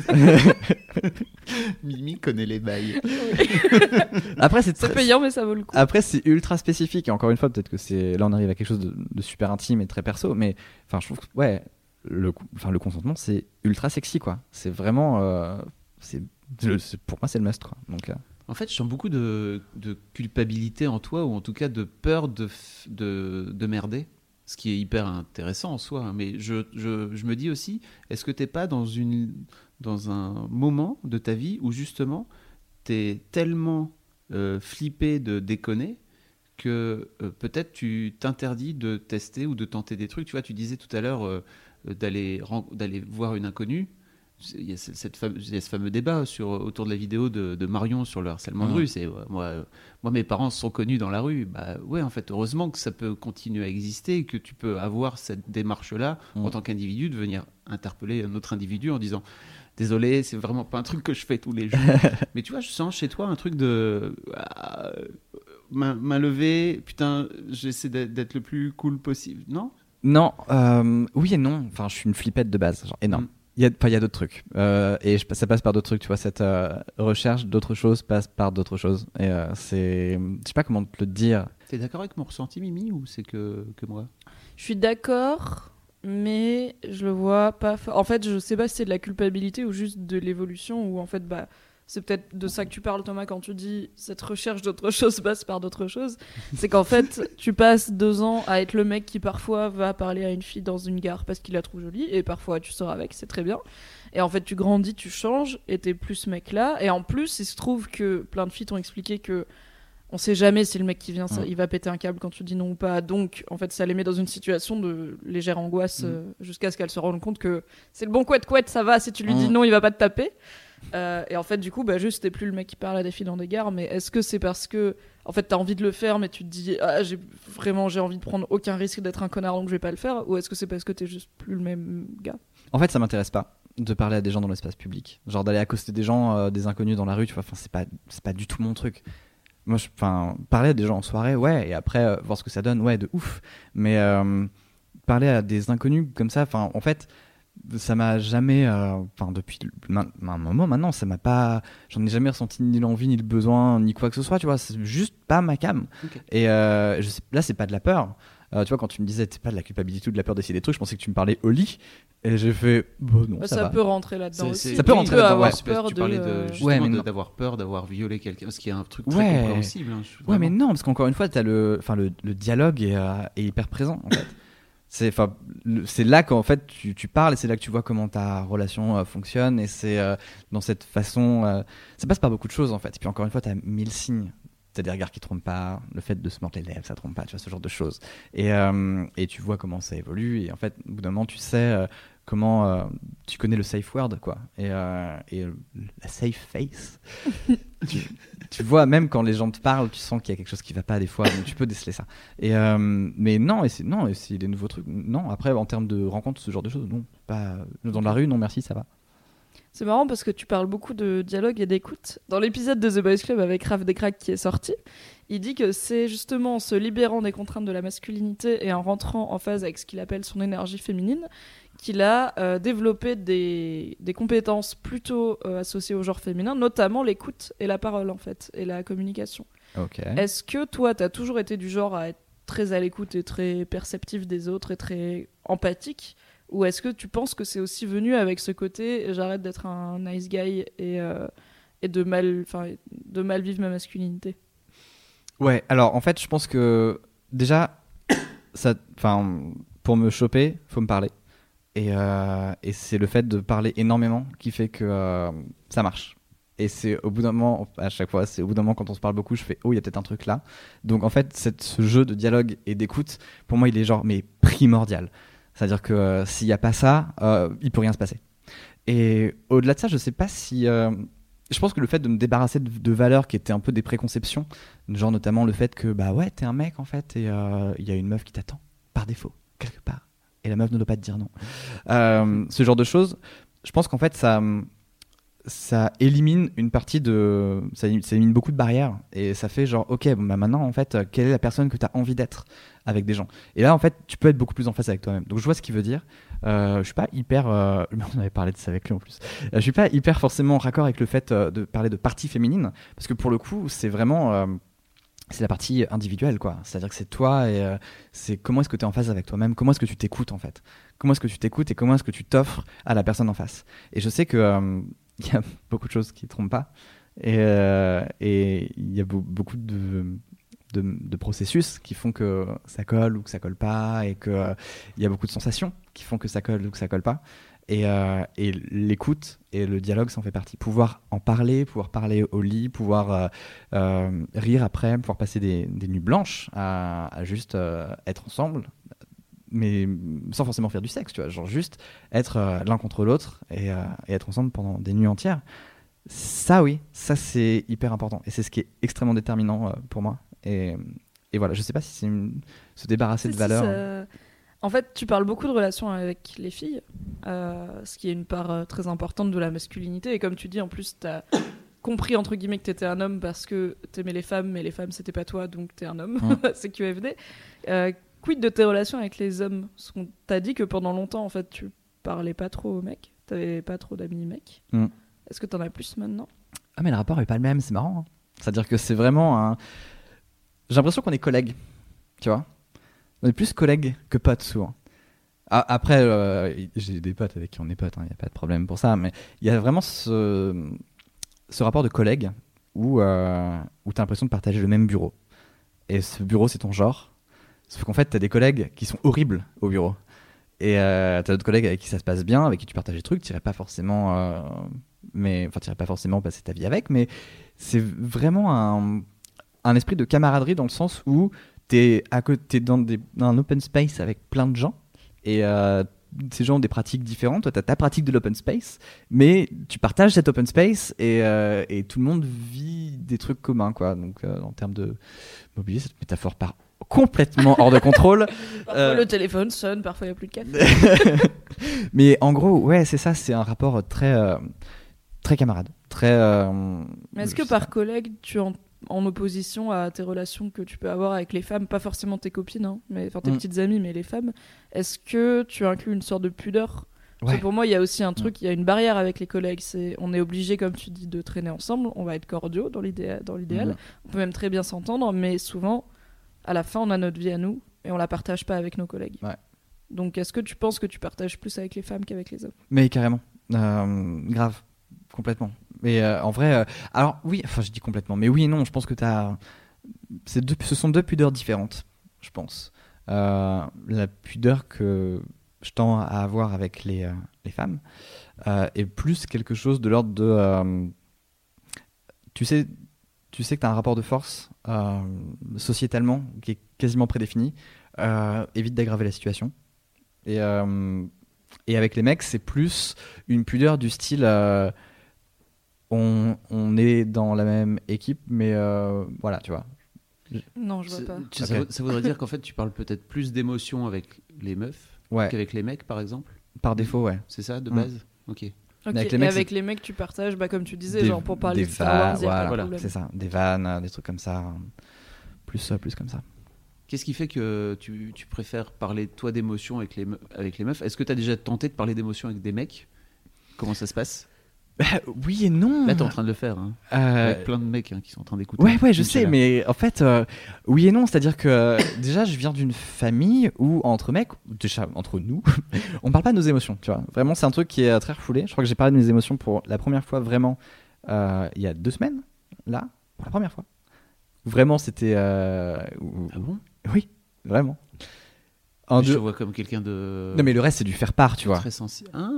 Mimi connaît les bails. Après, c'est très- payant, mais ça vaut le coup. Après, c'est ultra spécifique. Et encore une fois, peut-être que c'est. Là, on arrive à quelque chose de, de super intime et très perso. Mais enfin, je trouve que, ouais, le, enfin, le consentement, c'est ultra sexy, quoi. C'est vraiment. euh, c'est, pour moi, c'est le must, quoi. Donc, euh, En fait, je sens beaucoup de, de culpabilité en toi, ou en tout cas de peur de, de, de merder. Ce qui est hyper intéressant en soi. hein. Mais je, je, je me dis aussi, est-ce que t'es pas dans, une, dans un moment de ta vie où justement t'es tellement euh, flippé de déconner que euh, peut-être tu t'interdis de tester ou de tenter des trucs. Tu vois, tu disais tout à l'heure euh, d'aller d'aller voir une inconnue. Il y a ce- cette fame- il y a ce fameux débat sur, autour de la vidéo de, de Marion sur le harcèlement de rue. C'est moi, euh, moi, mes parents sont connus dans la rue. Bah ouais, en fait, heureusement que ça peut continuer à exister, et que tu peux avoir cette démarche-là en tant qu'individu, de venir interpeller un autre individu en disant désolé, c'est vraiment pas un truc que je fais tous les jours. Mais tu vois, je sens chez toi un truc de ah, main, main levée, putain, j'essaie d'être d'être le plus cool possible. Non? Non, euh, oui et non. Enfin, je suis une flippette de base, genre énorme. Mm. Il y a, enfin, il y a d'autres trucs. Euh, et je- ça passe par d'autres trucs, tu vois. Cette euh, recherche d'autres choses passe par d'autres choses. Et euh, c'est. Je sais pas comment te le dire. T'es d'accord avec mon ressenti, Mimi, ou c'est que, que moi? Je suis d'accord, mais je le vois pas. fa- En fait, je sais pas si c'est de la culpabilité ou juste de l'évolution, ou en fait, bah, c'est peut-être de ça que tu parles, Thomas, quand tu dis cette recherche d'autre chose passe par d'autres choses. C'est qu'en fait, tu passes deux ans à être le mec qui parfois va parler à une fille dans une gare parce qu'il la trouve jolie, et parfois tu sors avec, c'est très bien. Et en fait, tu grandis, tu changes, et t'es plus ce mec-là. Et en plus, il se trouve que plein de filles t'ont expliqué que on sait jamais si le mec qui vient, ça, Mm. il va péter un câble quand tu dis non ou pas. Donc, en fait, ça les met dans une situation de légère angoisse Mm. euh, jusqu'à ce qu'elles se rendent compte que c'est le bon couette couette, ça va. Si tu lui dis Mm. non, il va pas te taper. Euh, et en fait, du coup, bah, juste, t'es plus le mec qui parle à des filles dans des gares. Mais est-ce que c'est parce que, en fait, t'as envie de le faire, mais tu te dis, ah, j'ai vraiment, j'ai envie de prendre aucun risque d'être un connard, donc je vais pas le faire Ou est-ce que c'est parce que t'es juste plus le même gars? En fait, ça m'intéresse pas de parler à des gens dans l'espace public. Genre d'aller accoster des gens, euh, des inconnus dans la rue, tu vois. Enfin, c'est pas, pas du tout mon truc. Moi, je, parler à des gens en soirée, ouais, et après euh, voir ce que ça donne, ouais, de ouf. Mais parler à des inconnus comme ça, enfin, en fait, ça m'a jamais, euh, enfin, depuis un moment maintenant, ça m'a pas, j'en ai jamais ressenti ni l'envie, ni le besoin, ni quoi que ce soit, tu vois. C'est juste pas ma cam. Et euh, je sais, là, c'est pas de la peur. Euh, tu vois, quand tu me disais, c'est pas de la culpabilité ou de la peur d'essayer des trucs, je pensais que tu me parlais au lit. Et j'ai fait, bon, non, Bah, ça, ça va. peut rentrer là-dedans C'est- aussi. c'est- Ça peut rentrer là-dedans, avoir ouais. Peur tu de, parlais de, euh, justement Ouais, mais de- non. d'avoir peur d'avoir violé quelqu'un, ce qui est un truc très Ouais. compréhensible. hein, Ouais, mais non, parce qu'encore une fois, as le, enfin, le, le dialogue est, euh, est hyper présent. En fait. C'est, enfin, c'est là qu'en fait tu, parles et c'est là que tu vois comment ta relation euh, fonctionne et c'est euh, dans cette façon. euh, ça passe par beaucoup de choses en fait. Et puis encore une fois, tu as mille signes. T'as des regards qui trompent pas, le fait de se mordre les lèvres, ça trompe pas, tu vois, ce genre de choses. Et, et tu vois comment ça évolue. Et en fait, au bout d'un moment, tu sais comment. euh, tu connais le safe word, quoi. Et, euh, et la safe face. tu, tu vois, même quand les gens te parlent, tu sens qu'il y a quelque chose qui va pas des fois, donc tu peux déceler ça. Et, euh, mais non, et c'est, non, et c'est des nouveaux trucs. Non, après, en termes de rencontres, ce genre de choses, non. Pas, dans la rue, non, merci, ça va. C'est marrant parce que tu parles beaucoup de dialogue et d'écoute. Dans l'épisode de The Boys Club avec Raph Descraques qui est sorti, il dit que c'est justement en se libérant des contraintes de la masculinité et en rentrant en phase avec ce qu'il appelle son énergie féminine qu'il a euh, développé des, des compétences plutôt euh, associées au genre féminin, notamment l'écoute et la parole en fait, et la communication. Est-ce que toi, tu as toujours été du genre à être très à l'écoute et très perceptif des autres et très empathique? Ou est-ce que tu penses que c'est aussi venu avec ce côté j'arrête d'être un nice guy et, euh, et de, mal, enfin, de mal vivre ma masculinité? Ouais, alors en fait, je pense que déjà, ça, pour me choper, faut me parler. Et, euh, et c'est le fait de parler énormément qui fait que euh, ça marche. Et c'est au bout d'un moment, à chaque fois, c'est au bout d'un moment quand on se parle beaucoup, je fais oh, il y a peut-être un truc là. Donc en fait, ce jeu de dialogue et d'écoute, pour moi, il est genre mais primordial. C'est-à-dire que euh, s'il n'y a pas ça, euh, il peut rien se passer. Et au-delà de ça, je sais pas si. je pense que le fait de me débarrasser de, de valeurs qui étaient un peu des préconceptions, genre notamment le fait que bah ouais, t'es un mec en fait et il y a une meuf qui t'attend par défaut quelque part et la meuf ne doit pas te dire non. Euh, ce genre de choses, je pense qu'en fait ça élimine une partie de ça, élimine- beaucoup de barrières. Et ça fait genre ok bon bah maintenant en fait euh, quelle est la personne que tu as envie d'être avec des gens? Et là en fait tu peux être beaucoup plus en face avec toi-même. Donc je vois ce qu'il veut dire. Euh, je suis pas hyper euh, on avait parlé de ça avec lui en plus. Je suis pas hyper forcément en raccord avec le fait de parler de partie féminine. Parce que pour le coup c'est vraiment c'est la partie individuelle quoi. C'est à dire que c'est toi et euh, c'est comment est-ce que tu es en phase avec toi-même? Comment est-ce que tu t'écoutes en fait? Comment est-ce que tu t'écoutes et comment est-ce que tu t'offres à la personne en face? Et je sais que euh, il y a beaucoup de choses qui ne trompent pas. Et euh, et il y a beau- beaucoup de, de, processus qui font que ça colle ou que ça colle pas. Et qu'il y a beaucoup de sensations qui font que ça colle ou que ça colle pas. Et, euh, et l'écoute et le dialogue, ça en fait partie. Pouvoir en parler, pouvoir parler au lit, pouvoir euh, euh, rire après, pouvoir passer des, nuits blanches à, juste euh, être ensemble, mais sans forcément faire du sexe, tu vois. Genre juste être euh, l'un contre l'autre et, euh, être ensemble pendant des nuits entières. Ça, oui, ça c'est hyper important. Et c'est ce qui est extrêmement déterminant euh, pour moi. Et, et voilà, je sais pas si c'est une- se débarrasser de valeurs. ça- En fait, tu parles beaucoup de relations avec les filles, euh, ce qui est une part euh, très importante de la masculinité. Et comme tu dis, en plus, tu as compris, entre guillemets, que tu étais un homme parce que tu aimais les femmes, mais les femmes, c'était pas toi, donc tu es un homme. Mm. c'est QFD. Euh, quid de tes relations avec les hommes? Parce qu'on t'a dit que pendant longtemps, en fait, tu parlais pas trop aux mecs, t'avais pas trop d'amis mecs. Mm. Est-ce que t'en as plus maintenant? Ah, mais le rapport est pas le même, c'est marrant. hein. C'est-à-dire que c'est vraiment un. J'ai l'impression qu'on est collègues, tu vois. On est plus collègues que potes souvent. Après, euh, j'ai des potes avec qui on est potes, il n'y a pas de problème pour ça, mais il y a vraiment ce, rapport de collègue où, euh, où tu as l'impression de partager le même bureau. Et ce bureau, c'est ton genre. Sauf qu'en fait, tu as des collègues qui sont horribles au bureau. Et euh, tu as d'autres collègues avec qui ça se passe bien, avec qui tu partages des trucs, tu pas forcément. euh, mais enfin, pas forcément passer ta vie avec, mais c'est vraiment un, un esprit de camaraderie dans le sens où tu es à côté dans, des, dans un open space avec plein de gens et euh, ces gens ont des pratiques différentes. Toi, tu as ta pratique de l'open space, mais tu partages cet open space et, euh, et tout le monde vit des trucs communs. Quoi. Donc, euh, en termes de mobilier, cette métaphore part complètement hors de contrôle. Parfois, le téléphone sonne, parfois, il n'y a plus de café. mais en gros, ouais, c'est ça, c'est un rapport très, très camarade. Très, Mais est-ce que par collègue, tu es en, opposition à tes relations que tu peux avoir avec les femmes, pas forcément tes copines, hein, mais enfin tes Mm. petites amies, mais les femmes, est-ce que tu inclus une sorte de pudeur? Parce que pour moi, il y a aussi un truc, il y a une barrière avec les collègues. C'est, on est obligé, comme tu dis, de traîner ensemble. On va être cordiaux dans l'idéal. Dans l'idéal. Mhm. On peut même très bien s'entendre, mais souvent, à la fin, on a notre vie à nous et on la partage pas avec nos collègues. Ouais. Donc, est-ce que tu penses que tu partages plus avec les femmes qu'avec les hommes? Mais carrément. Euh, grave. Complètement. Mais euh, en vrai, euh, alors oui, enfin je dis complètement, mais oui et non, je pense que t'as. Deux, ce sont deux pudeurs différentes, je pense. Euh, la pudeur que je tends à avoir avec les, les femmes est plus quelque chose de l'ordre de. tu sais, tu sais que tu as un rapport de force sociétalement qui est quasiment prédéfini. Évite d'aggraver la situation. Et, et avec les mecs, c'est plus une pudeur du style on, on est dans la même équipe, mais euh, voilà, tu vois. Non, je vois pas. ça, vou- ça voudrait dire qu'en fait, tu parles peut-être plus d'émotions avec les meufs Ouais, qu'avec les mecs, par exemple par défaut, ouais. C'est ça, de Mm. base Ok. Ok, Mais avec les et mecs, avec c'est- les mecs, tu partages, bah, comme tu disais, des- genre pour parler des de Star Wars, voilà, c'est ça, des vannes, des trucs comme ça, plus euh, plus comme ça. Qu'est-ce qui fait que tu, tu préfères parler toi d'émotions avec les, avec les meufs? Est-ce que tu as déjà tenté de parler d'émotions avec des mecs? Comment ça se passe? Oui et non. Là, tu es en train de le faire. Hein, Euh, avec plein de mecs hein, qui sont en train d'écouter. Ouais, ouais, je sais, mais en fait, euh, oui et non, c'est-à-dire que euh, déjà, je viens d'une famille où entre mecs, déjà entre nous, on parle pas de nos émotions, tu vois. Vraiment, c'est un truc qui est euh, très refoulé. Je crois que j'ai parlé de mes émotions pour la première fois vraiment euh, il y a deux semaines, là, pour la première fois. Vraiment, c'était. Ah bon? Oui, vraiment. En Je te vois comme quelqu'un de. Non, mais le reste, c'est du faire part, tu vois. Très sensible. Ah,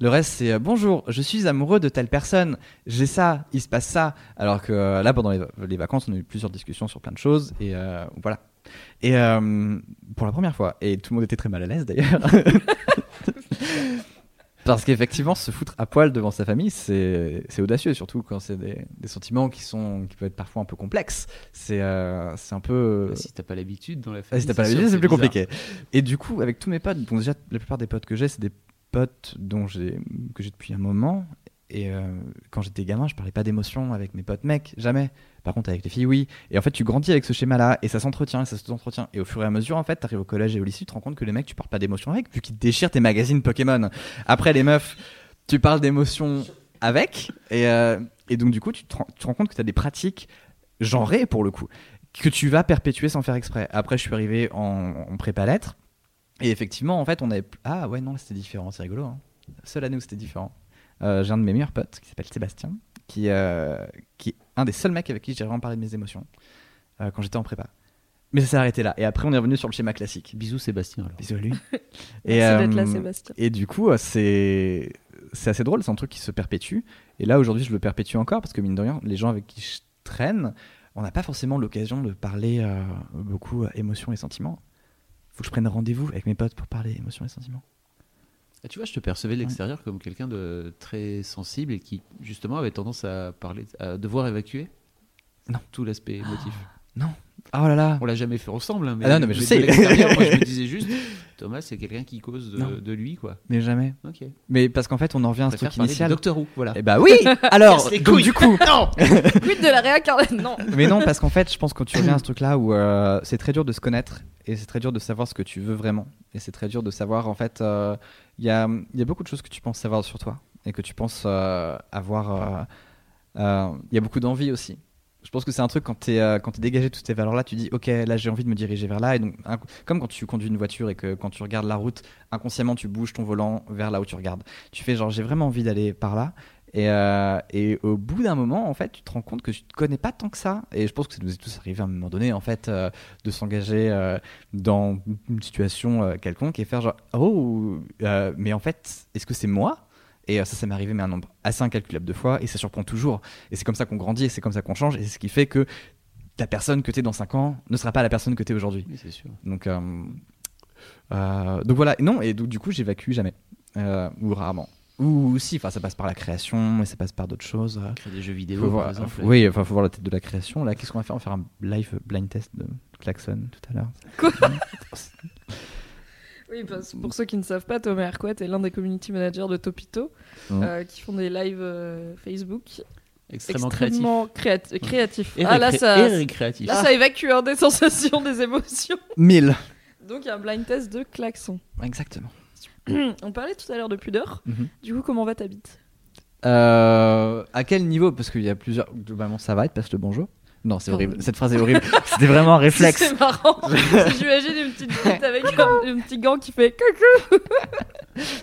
Le reste, c'est euh, bonjour, je suis amoureux de telle personne, j'ai ça, il se passe ça. Alors que euh, là, pendant les, va- les vacances, on a eu plusieurs discussions sur plein de choses et euh, voilà. Et pour la première fois, et tout le monde était très mal à l'aise d'ailleurs. Parce qu'effectivement, se foutre à poil devant sa famille, c'est audacieux, surtout quand c'est des, des sentiments qui, sont, qui peuvent être parfois un peu complexes. C'est euh, un peu. bah, si t'as pas l'habitude dans la Ah, famille. si t'as pas l'habitude, c'est plus bizarre. compliqué. Et du coup, avec tous mes potes, donc déjà, la plupart des potes que j'ai, c'est des potes dont j'ai que j'ai depuis un moment. Et euh, quand j'étais gamin, je parlais pas d'émotions avec mes potes mecs, jamais. Par contre, avec les filles, oui. Et en fait, tu grandis avec ce schéma-là, et ça s'entretient, et ça s'entretient. Et au fur et à mesure, en fait, t'arrives au collège et au lycée, tu te rends compte que les mecs, tu parles pas d'émotions avec, vu qu'ils déchirent tes magazines Pokémon. Après, les meufs, tu parles d'émotions avec, et, euh, et donc du coup, tu te, rends, compte que tu as des pratiques genrées pour le coup, que tu vas perpétuer sans faire exprès. Après, je suis arrivé en, en prépa lettres, et effectivement, en fait, on avait. Ah ouais, non, c'était différent, c'est rigolo. Hein. Seule année où c'était différent. Euh, j'ai un de mes meilleurs potes qui s'appelle Sébastien, qui, euh, qui est un des seuls mecs avec qui j'ai vraiment parlé de mes émotions euh, quand j'étais en prépa. Mais ça s'est arrêté là. Et après, on est revenu sur le schéma classique. Bisous Sébastien. Alors. Bisous à lui. Merci d'être là, Sébastien. et du coup, c'est c'est assez drôle, c'est un truc qui se perpétue. Et là, aujourd'hui, je le perpétue encore parce que, mine de rien, les gens avec qui je traîne, on n'a pas forcément l'occasion de parler euh, beaucoup euh, émotions et sentiments. Faut que je prenne rendez-vous avec mes potes pour parler émotions et sentiments. Ah, tu vois, je te percevais de l'extérieur comme quelqu'un de très sensible et qui, justement, avait tendance à parler, à devoir évacuer. Non. Tout l'aspect émotif. Oh là là On l'a jamais fait ensemble, hein, mais, Ah non, non, mais je sais. moi, je me disais juste, Thomas, c'est quelqu'un qui cause Non. de, de lui, quoi. Mais jamais. Ok. Mais parce qu'en fait, on en revient à ce truc initial. du Doctor Who, voilà. Eh bah oui Alors, donc du coup, Non Quid de la réincarnation? Non Mais non, parce qu'en fait, je pense que quand tu reviens à ce truc-là où euh, c'est très dur de se connaître et c'est très dur de savoir ce que tu veux vraiment. Et c'est très dur de savoir, en fait, euh, il y, a, il y a beaucoup de choses que tu penses savoir sur toi et que tu penses euh, avoir. euh, euh, Il y a beaucoup d'envie aussi. Pense que c'est un truc quand tu es, quand es dégagé de toutes ces valeurs-là, tu dis ok, là j'ai envie de me diriger vers là. Et donc, comme quand tu conduis une voiture et que quand tu regardes la route, inconsciemment tu bouges ton volant vers là où tu regardes. Tu fais genre j'ai vraiment envie d'aller par là. Et, euh, et au bout d'un moment, en fait, tu te rends compte que tu te connais pas tant que ça. Et je pense que ça nous est tous arrivé à un moment donné, en fait, euh, de s'engager euh, dans une situation euh, quelconque et faire genre, oh, euh, mais en fait, est-ce que c'est moi Et euh, ça, ça m'est arrivé, mais un nombre assez incalculable de fois, et ça surprend toujours. Et c'est comme ça qu'on grandit, et c'est comme ça qu'on change, et c'est ce qui fait que la personne que tu es dans 5 ans ne sera pas la personne que tu es aujourd'hui. Oui, c'est sûr. Donc, euh, euh, donc voilà, non, et donc du coup, j'évacue jamais, euh, ou rarement. Ou si, enfin, ça passe par la création, et ça passe par d'autres choses. Créer des jeux vidéo, Faut par voir, exemple. faut- oui, enfin, faut voir la tête de la création. Là, qu'est-ce qu'on va faire? On va faire un live blind test de Klaxon tout à l'heure. Quoi? Oui, parce- pour ceux qui ne savent pas, Thomas Hercouet est l'un des community managers de Topito, Mhm. euh, qui font des lives euh, Facebook Extrêmement créatif. extrêmement créati- créatifs. Et, Ah là, ça, et récréatif. là, ça évacue hein, des sensations, des émotions. 1000 Donc, il y a un blind test de klaxon. Exactement. On parlait tout à l'heure de pudeur. Mhm. Du coup, comment va ta bite Euh, à quel niveau? Parce qu'il y a plusieurs. Globalement, ça va, il te passe le bonjour. Non, c'est horrible. Cette phrase est horrible. C'était vraiment un réflexe. C'est marrant. J'imagine une petite bite avec un, un petit gant qui fait coucou.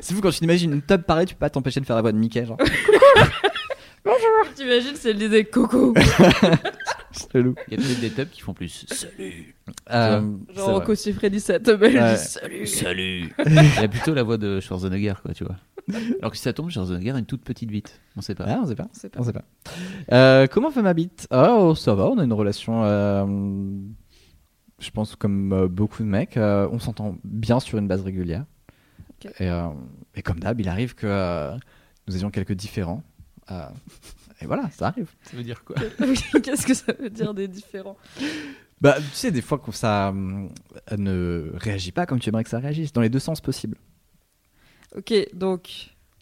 C'est fou quand tu imagines une tub pareil, tu peux pas t'empêcher de faire la voix de Mickey. Genre, T'imagines si elle disait coucou. Il y a peut-être des tubs qui font plus. Salut Euh, Genre. Rocco Siffredi, ça te Ouais. salut. Salut Il a plutôt la voix de Schwarzenegger, quoi, tu vois. Alors que si ça tombe, Schwarzenegger a une toute petite bite. On sait pas. Ah, on sait pas. On sait pas. On sait pas. Euh, comment va ma bite? Oh, ça va. On a une relation. euh, je pense comme euh, beaucoup de mecs, euh, on s'entend bien sur une base régulière. Et, euh, et comme d'hab, il arrive que euh, nous ayons quelques différends. Euh, et voilà, ça arrive. Ça veut dire quoi? Qu'est-ce que ça veut dire des différents? Bah, tu sais, des fois que ça ne réagit pas comme tu aimerais que ça réagisse, dans les deux sens possibles. Ok, donc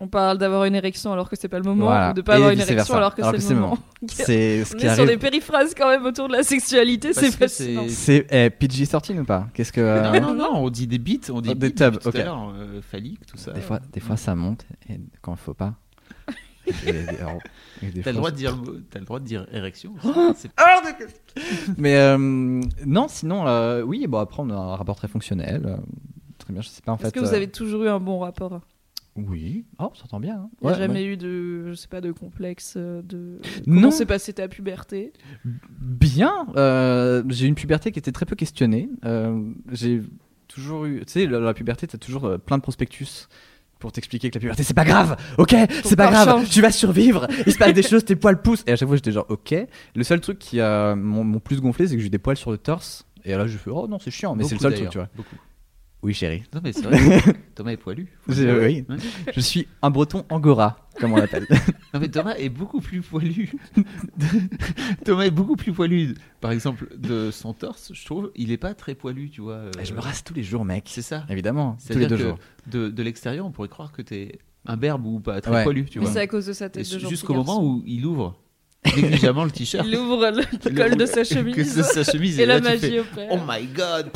On parle d'avoir une érection alors que c'est pas le moment, Voilà. ou de pas Et avoir une érection alors que c'est le moment. C'est ce On qui est sur des arrive. périphrases quand même autour de la sexualité, c'est fascinant. c'est- C'est eh, PG-13 ou pas Qu'est-ce que. euh, Non, non, non, on dit des bits, on dit Oh, des tubs, tout ok. à l'heure, euh, phallique, tout ça. Des fois, des fois ça monte et quand il faut pas. T'as le droit de dire, t'as le droit de dire érection. C'est- Mais euh, non, sinon, euh, oui, bon, après, on a un rapport très fonctionnel. Euh, très bien, je sais pas en Est-ce fait. que vous euh, avez toujours eu un bon rapport? Oui. Oh, ça s'entend bien. hein. Il n'y a Ouais, jamais ouais. eu de, je sais pas, de complexe euh, de. Non. Comment s'est passée ta puberté? Bien. euh, j'ai eu une puberté qui était très peu questionnée. Euh, j'ai toujours eu. Tu sais, la, la puberté, t'as toujours euh, plein de prospectus. Pour t'expliquer que la puberté c'est pas grave, ok, c'est pas grave, change. tu vas survivre, il se passe des choses, tes poils poussent. Et à chaque fois j'étais genre ok. Le seul truc qui a mon, mon plus gonflé c'est que j'ai eu des poils sur le torse. Et là je fais oh non c'est chiant, mais c'est le seul truc tu vois. beaucoup. Oui chérie. Non, mais c'est vrai. Thomas est poilu. dire. oui. Ouais. Je suis un breton angora, comme on l'appelle. Non, mais Thomas est beaucoup plus poilu. Thomas est beaucoup plus poilu. Par exemple, de son torse, je trouve, il est pas très poilu, tu vois. euh, je me rase tous les jours mec. C'est ça. Évidemment, tous les deux que jours. de, de l'extérieur, on pourrait croire que t'es un berbe ou pas très Ouais. poilu, tu Mais vois. c'est à cause de sa tête de Jusqu'au moment où il ouvre négligemment le t-shirt. il ouvre le col de sa que chemise sa chemise et la magie fais, opère. Oh my god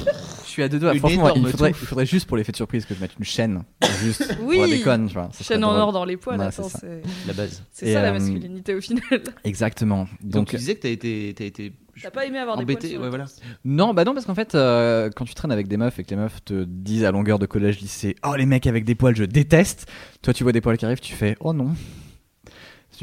Je suis à deux doigts. Une Franchement, il faudrait, il faudrait juste pour l'effet de surprise que je mette une chaîne. Juste Oui. pour la déconne, tu vois. Chaîne en drôle. or dans les poils, Ouais, attends, c'est La base. c'est ça la euh, masculinité au final. Exactement. Donc, Donc, tu disais que t'as été, t'as été T'as pas aimé avoir des embêté, poils sur ouais, voilà. non, bah non, parce qu'en fait, euh, quand tu traînes avec des meufs et que les meufs te disent à longueur de collège, lycée, oh les mecs avec des poils, je déteste. Toi, tu vois des poils qui arrivent, tu fais, oh non.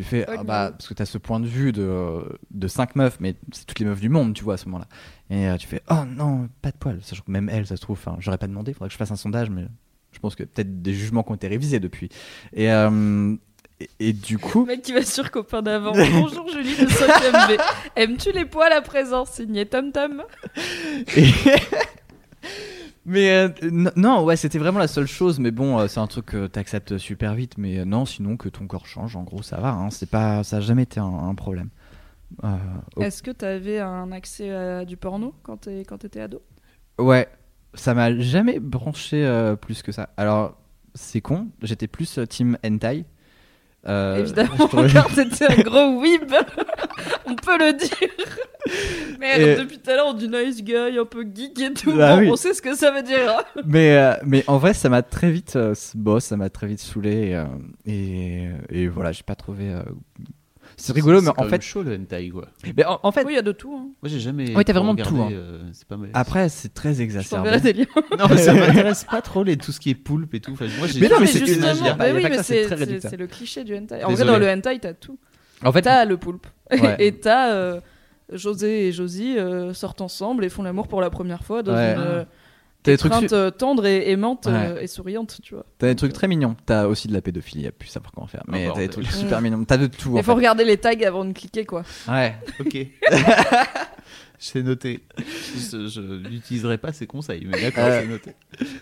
Tu fais, ah bah, parce que t'as ce point de vue de, de cinq meufs, mais c'est toutes les meufs du monde, tu vois, à ce moment-là. Et euh, tu fais, oh non, pas de poils. Sachant que même elles, ça se trouve, enfin, j'aurais pas demandé, faudrait que je fasse un sondage, mais je pense que peut-être des jugements qui ont été révisés depuis. Et, euh, et, et du coup. Le mec qui va sur copain d'avant. Bonjour Julie de 5ème B. Aimes-tu les poils à présent? Signé Tom Tom. Et- mais euh, non, ouais, c'était vraiment la seule chose. Mais bon, euh, c'est un truc que t'acceptes super vite. Mais euh, non, sinon que ton corps change, en gros, ça va. Hein, c'est pas, ça a jamais été un, un problème. Euh, Est-ce que t'avais un accès à du porno quand t'étais ado? Ouais, ça m'a jamais branché plus que ça. Alors, c'est con. J'étais plus team hentai. Évidemment, car t'étais un gros weeb. On peut le dire. Merde, Et- depuis tout à l'heure, on dit nice guy, un peu geek et tout. Bah Bon, oui. On sait ce que ça veut dire. hein. mais, euh, mais en vrai, ça m'a très vite, euh, s- bon, ça m'a très vite saoulé. euh, et, et voilà, j'ai pas trouvé. euh, C'est rigolo, mais en fait, chaud le hentai quoi. mais en, en fait, Oui, il y a de tout. hein. Moi j'ai jamais. Ouais, t'as vraiment de regardé, tout, hein. euh, c'est pas mal. après, c'est très Je exacerbé. t'enverrai des liens. non, mais ça m'intéresse pas trop les tout ce qui est poulpe et tout. Enfin, moi, j'ai Mais non, mais Mais c'est- justement, bah oui, mais c'est le cliché du hentai. En vrai, dans le hentai, t'as tout. En fait, T'as le poulpe. Ouais. Et t'as euh, José et Josie euh, sortent ensemble et font l'amour pour la première fois dans Ouais. une euh, t'as des trucs, étreinte su- euh, tendre et aimante Ouais. euh, et souriante, tu vois. t'as des trucs très mignons. T'as aussi de la pédophilie, y a plus savoir comment faire. Mais Ah, t'as des trucs super mignons. T'as de tout. Il faut fait. regarder les tags avant de cliquer, quoi. Ouais. Ok. J'ai noté. Je, je n'utiliserai pas ces conseils, mais d'accord, Euh, c'est noté.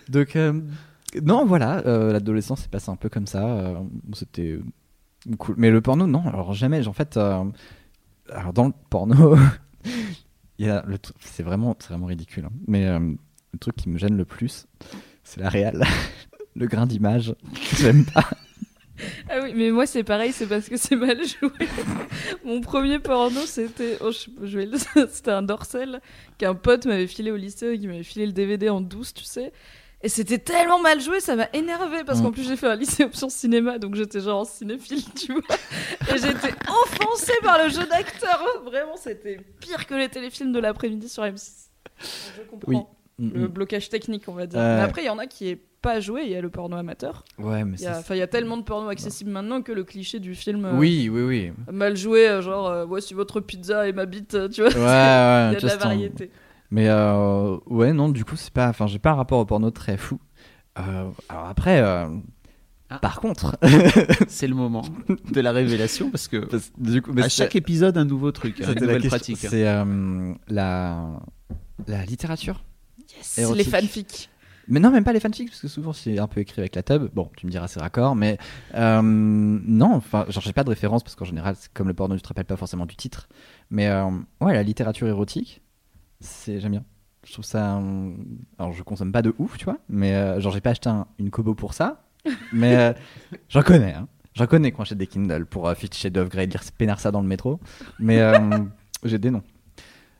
Donc, euh, non, voilà, euh, l'adolescence s'est passée un peu comme ça. euh, C'était cool. Mais le porno, non, alors jamais. En fait, euh, alors dans le porno, c'est vraiment, vraiment ridicule. hein. Mais euh, le truc qui me gêne le plus, c'est la réal. le grain d'image. J'aime pas. Ah oui, mais moi c'est pareil, c'est parce que c'est mal joué. Mon premier porno, c'était oh, un dorsel qu'un pote m'avait filé au lycée, qui m'avait filé le DVD en douce, tu sais. Et c'était tellement mal joué, ça m'a énervé parce Mm. qu'en plus j'ai fait un lycée option cinéma, donc j'étais genre en cinéphile, tu vois. Et j'étais offensée par le jeu d'acteur. Vraiment, c'était pire que les téléfilms de l'après-midi sur M6. Je comprends. Oui. Le blocage technique, on va dire. Euh. Mais après, il y en a qui est pas joué, il y a le porno amateur. Ouais, mais Il y a, c'est. enfin, il y a tellement de porno accessible maintenant que le cliché du film euh, Oui, oui, oui. mal joué, euh, genre euh, voici votre pizza et ma bite, euh, tu vois. Ouais, ouais. il y a de la variété. Mais euh, ouais, non, du coup, c'est pas. Enfin, j'ai pas un rapport au porno très fou. Euh, alors après, euh, Ah. par contre, C'est le moment de la révélation parce que parce- du coup, mais à chaque épisode, un nouveau truc, hein, une la nouvelle question, pratique. C'est euh, la la littérature. Yes, Érotique. les fanfics. Mais non, même pas les fanfics, parce que souvent c'est un peu écrit avec la tub. Bon, tu me diras c'est raccord, mais euh, non, enfin, genre j'ai pas de référence parce qu'en général, comme le porno, tu te rappelles pas forcément du titre. Mais euh, ouais, la littérature érotique, c'est j'aime bien. Je trouve ça. Alors je consomme pas de ouf, tu vois, mais euh, genre j'ai pas acheté un- une Kobo pour ça. Mais euh, j'en connais, hein. J'en connais quand j'achète des Kindle pour euh, Fifty Shades of Grey, lire pénard ça dans le métro. Mais euh, j'ai des noms.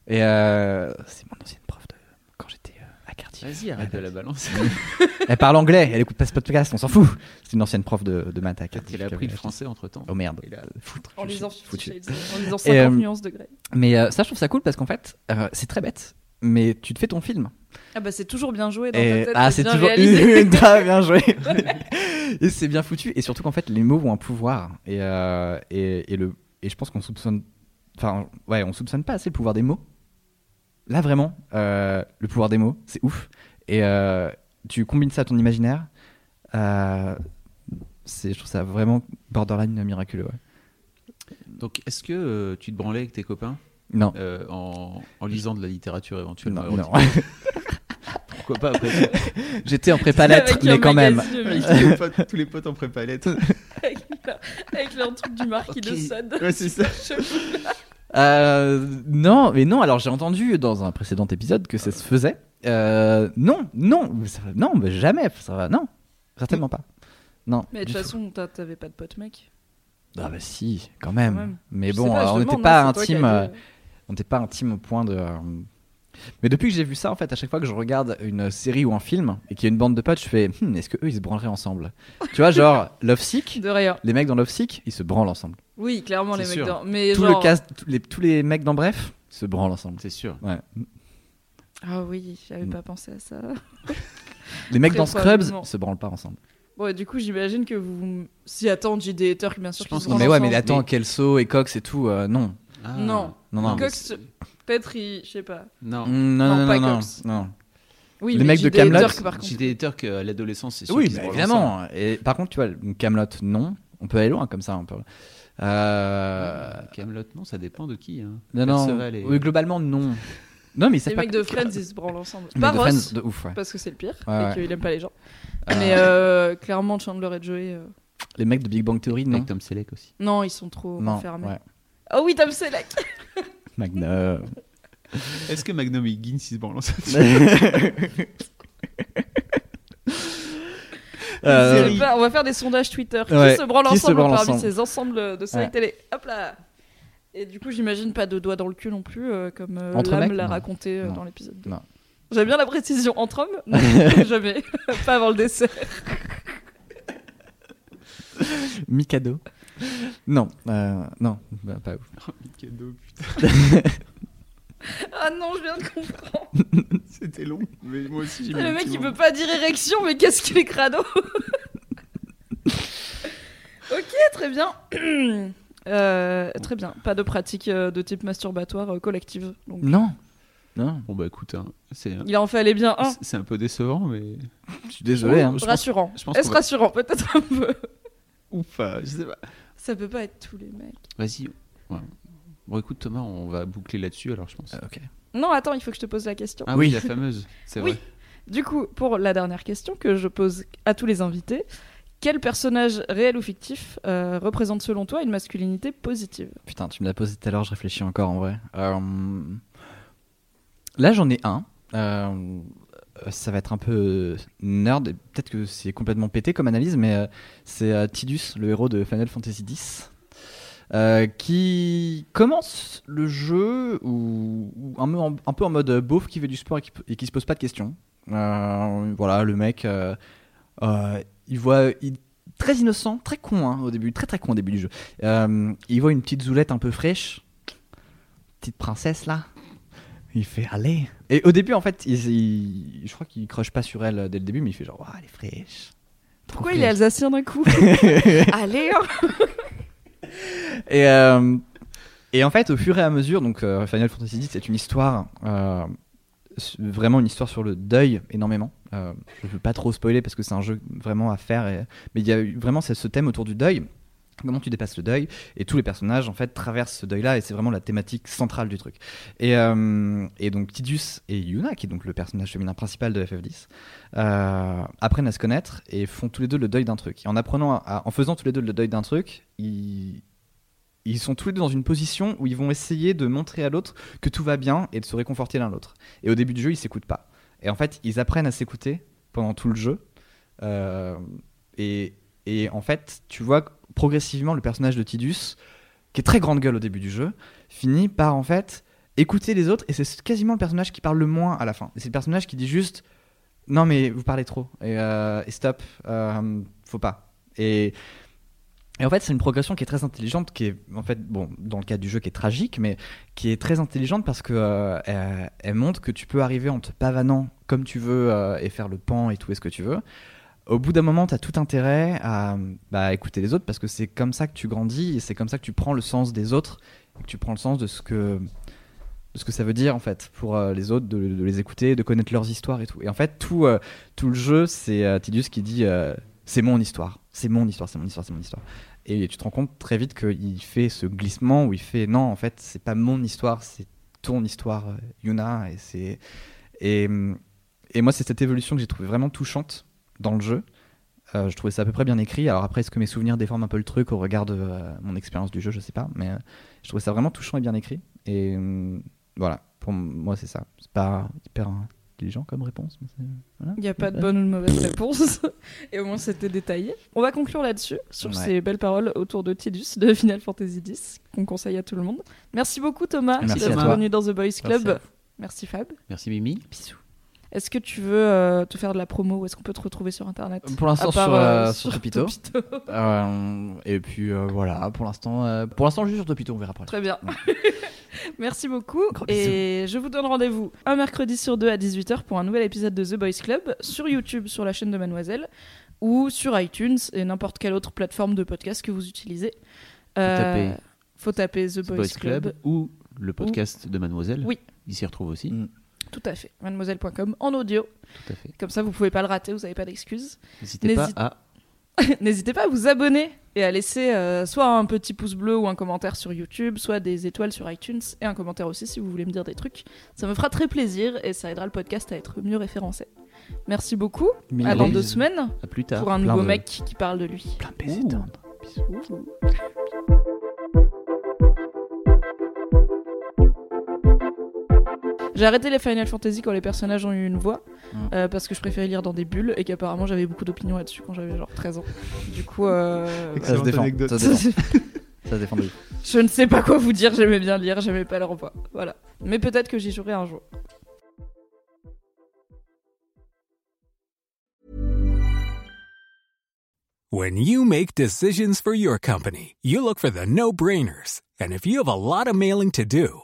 Et euh, c'est mon ancienne prof de quand j'étais euh, à Cartier. Vas-y, arrête de la balance. Elle parle anglais, elle écoute pas ce podcast, on s'en fout. C'est une ancienne prof de, de maths à Cartier. Il a appris le français entre temps. Oh merde. Il a- Foutre. En lisant en lisant Et, 50 euh, nuances de Grey. Mais euh, ça, je trouve ça cool parce qu'en fait, euh, c'est très bête. Mais tu te fais ton film. Ah bah c'est toujours bien joué dans Et- ta tête. ah, c'est bien toujours. T'as bien joué. et c'est bien foutu. Et surtout qu'en fait, les mots ont un pouvoir. Et, euh, et, et le, et je pense qu'on soupçonne. Enfin, ouais, on soupçonne pas assez le pouvoir des mots. Là, vraiment, euh, le pouvoir des mots, c'est ouf. Et euh, tu combines ça à ton imaginaire. euh, c'est, je trouve ça vraiment borderline miraculeux. ouais. Donc, est-ce que euh, tu te branlais avec tes copains? Non. euh, en, en lisant de la littérature éventuellement Non, non. Pourquoi pas après J'étais en prépa lettres, mais quand même. Avec tous les potes, tous les potes en prépa lettres. avec, leur, avec leur truc du marquis de. Sade. Ouais, c'est ça. Euh, non, mais non. Alors j'ai entendu dans un précédent épisode que ça se faisait. Euh, non, non, ça non, mais jamais. Ça va, non, certainement pas. Non. Mais de du toute tout. façon, t'as- t'avais pas de pote mec. Ah bah si, quand même. Quand même. Mais Je bon, sais on n'était pas hein, c'est toi qui intime. as euh, dit, on n'était pas intime au point de. euh, Mais depuis que j'ai vu ça, en fait, à chaque fois que je regarde une série ou un film et qu'il y a une bande de potes, je fais, Hmm, est-ce que eux ils se branleraient ensemble? Tu vois, genre Love Sick. De rien. Les mecs dans Love Sick, ils se branlent ensemble. Oui, clairement, les mecs sûr. dans. Mais Tout genre... le cast, tous les, tous les mecs dans Bref, se branlent ensemble. C'est sûr. Ouais. Ah oui, j'avais Mm. pas pensé à ça. Les mecs Très dans Scrubs se branlent pas ensemble. Et du coup, j'imagine que vous. Si, attends, j'ai des haters, bien sûr. Je pense se mais ouais, mais attends, Mais- Kelso et Cox et tout, euh, non. Ah. Non. Non, non. mais Cox, peut-être, il. Je sais pas. Non. Mm, Non, Non, non, pas non, non, Cox. non. Oui, Les mecs de contre. J'ai des haters qu'à l'adolescence, c'est sûr. Oui, bah, évidemment. Et par contre, tu vois, Camelot, non. On peut aller loin comme ça, un peu. Euh... Camelot, non, ça dépend de qui. Hein. Non, non. Et- Oui, globalement, non. Non, mais savent Les pas mecs de Friends, ils se branlent ensemble. Pas Ross, Friends, de ouf, ouais. parce que c'est le pire, Ouais, et qu'il aime pas les gens. Euh, Mais euh, clairement, Chandler et Joey. euh, Les mecs de Big Bang Theory, non. Avec Tom Selleck aussi. Non, ils sont trop Non, enfermés. ouais. Oh oui, Tom Selleck Magnum. Est-ce que Magnum et Higgins ils se branlent ensemble Euh, pas, On va faire des sondages Twitter. Qui Ouais, se branle qui se ensemble branle parmi ensemble ces ensembles de séries Ouais. télé Hop là Et du coup, j'imagine pas de doigts dans le cul non plus, euh, comme euh, Lame l'a raconté euh, dans l'épisode 2. Non. J'aime bien la précision. Entre hommes Non, Jamais. pas avant le dessert. Mikado. Non, euh, non, bah, pas ouf. Cadeau, Ah non, je viens de comprendre. C'était long. Mais moi aussi, j'ai Le mec, il peut pas dire érection, mais qu'est-ce qu'il est crado Ok, très bien. Euh, très bien. Pas de pratique euh, de type masturbatoire euh, collective. Donc. Non, non. Bon, bah écoute, hein, c'est Il en fallait bien un. c'est un peu décevant, mais. Je suis désolé. Hein. je pense- rassurant. je pense Est-ce va- rassurant Peut-être un peu? Ou pas, je sais pas. Ça peut pas être tous les mecs. Vas-y. Ouais. Bon, écoute, Thomas, on va boucler là-dessus alors, je pense. Euh, ok. Non, attends, il faut que je te pose la question. Ah oui, oui. la fameuse. C'est Oui. vrai. Du coup, pour la dernière question que je pose à tous les invités, quel personnage réel ou fictif euh, représente selon toi une masculinité positive? Putain, tu me l'as posé tout à l'heure, je réfléchis encore en vrai. Euh, Là, j'en ai un. Euh, Ça va être un peu nerd, peut-être que c'est complètement pété comme analyse, mais c'est Tidus, le héros de Final Fantasy X, euh, qui commence le jeu ou, ou un, peu en- un peu en mode beauf qui fait du sport et qui, et qui se pose pas de questions. Euh, voilà, le mec, euh, il voit, il, très innocent, très con hein, au début, très très con au début du jeu. Il voit une petite zoulette un peu fraîche, petite princesse là. Il fait allez. Et au début en fait, il, il- je crois qu'il croche pas sur elle dès le début, mais il fait genre Ouah, elle est fraîche. Pourquoi il est alsacien d'un coup Allez hein Et, euh, et en fait, au fur et à mesure, donc euh, Final Fantasy X, c'est une histoire, euh, vraiment une histoire sur le deuil énormément. Je ne veux pas trop spoiler parce que c'est un jeu vraiment à faire, mais il y a vraiment ce thème autour du deuil. Comment tu dépasses le deuil et tous les personnages en fait traversent ce deuil-là et c'est vraiment la thématique centrale du truc. Et, euh, donc Tidus et Yuna, qui est donc le personnage féminin principal de FF10, euh, apprennent à se connaître et font tous les deux le deuil d'un truc. Et en apprenant, en faisant tous les deux le deuil d'un truc, ils, sont tous les deux dans une position où ils vont essayer de montrer à l'autre que tout va bien et de se réconforter l'un l'autre. Et au début du jeu, ils s'écoutent pas. Et en fait, ils apprennent à s'écouter pendant tout le jeu. Euh, Et, en fait, tu vois progressivement le personnage de Tidus, qui est très grande gueule au début du jeu, finit par en fait écouter les autres et c'est quasiment le personnage qui parle le moins à la fin. C'est le personnage qui dit juste non mais vous parlez trop et, euh, stop, euh, faut pas. Et, en fait c'est une progression qui est très intelligente, qui est en fait bon dans le cadre du jeu qui est tragique, mais qui est très intelligente parce que euh, elle, elle montre que tu peux arriver en te pavanant comme tu veux euh, et faire le pan et tout et ce que tu veux. Au bout d'un moment, tu as tout intérêt à bah, écouter les autres parce que c'est comme ça que tu grandis et c'est comme ça que tu prends le sens des autres et que tu prends le sens de ce que de ce que ça veut dire en fait pour euh, les autres, de, les écouter, de connaître leurs histoires et tout. Et en fait, tout, euh, tout le jeu, c'est euh, qui dit euh, c'est mon histoire, c'est mon histoire, c'est mon histoire, c'est mon histoire. Et tu te rends compte très vite qu'il fait ce glissement où il fait non, en fait, c'est pas mon histoire, c'est ton histoire, Yuna. Et. Et, et moi, c'est cette évolution que j'ai trouvé vraiment touchante dans le jeu. Euh, je trouvais ça à peu près bien écrit. Alors après, est-ce que mes souvenirs déforment un peu le truc au regard de euh, mon expérience du jeu Je sais pas. Mais euh, je trouvais ça vraiment touchant et bien écrit. Et euh, voilà, pour moi, c'est ça. C'est pas hyper intelligent comme réponse. Voilà. Il n'y a pas de bonne ou de mauvaise réponse. Et au moins, c'était détaillé. On va conclure là-dessus, sur Ouais. ces belles paroles autour de Tidus de Final Fantasy X, qu'on conseille à tout le monde. Merci beaucoup, Thomas, Merci d'être venu dans The Boys Merci Club. à Merci, Fab. Merci Mimi. Bisous. Est-ce que tu veux euh, te faire de la promo ou est-ce qu'on peut te retrouver sur Internet? Pour l'instant, sur, euh, euh, sur Topito. Topito. Euh, et puis euh, voilà, pour l'instant, pour l'instant, juste sur Topito, on verra après. Très bien. Merci beaucoup. Et je vous donne rendez-vous un mercredi sur deux à 18h pour un nouvel épisode de The Boys Club sur YouTube, sur la chaîne de Mademoiselle, ou sur iTunes et n'importe quelle autre plateforme de podcast que vous utilisez. Euh, taper faut taper The, The Boys, Boys Club. Club ou le podcast de Mademoiselle. Oui. Il s'y retrouve aussi. Mm. Tout à fait. Mademoiselle.com en audio. Tout à fait. Comme ça, vous pouvez pas le rater, vous n'avez pas d'excuses. N'hésitez pas à N'hésitez pas à vous abonner et à laisser euh, soit un petit pouce bleu ou un commentaire sur YouTube, soit des étoiles sur iTunes et un commentaire aussi si vous voulez me dire des trucs. Ça me fera très plaisir et ça aidera le podcast à être mieux référencé. Merci beaucoup. À dans deux semaines à plus tard. pour un plein nouveau de- mec qui parle de lui. Plein de J'ai arrêté les Final Fantasy quand les personnages ont eu une voix Mm. euh, parce que je préférais lire dans des bulles et qu'apparemment j'avais beaucoup d'opinions là-dessus quand j'avais genre 13 ans. Du coup, euh, Ça se défend. anecdote. Ça se défend. Ça se défend de je ne sais pas quoi vous dire, j'aimais bien lire, j'aimais pas leur voix. Voilà. Mais peut-être que j'y jouerai un jour. When you make decisions for your company, you look for the no brainers. And if you have a lot of mailing to do,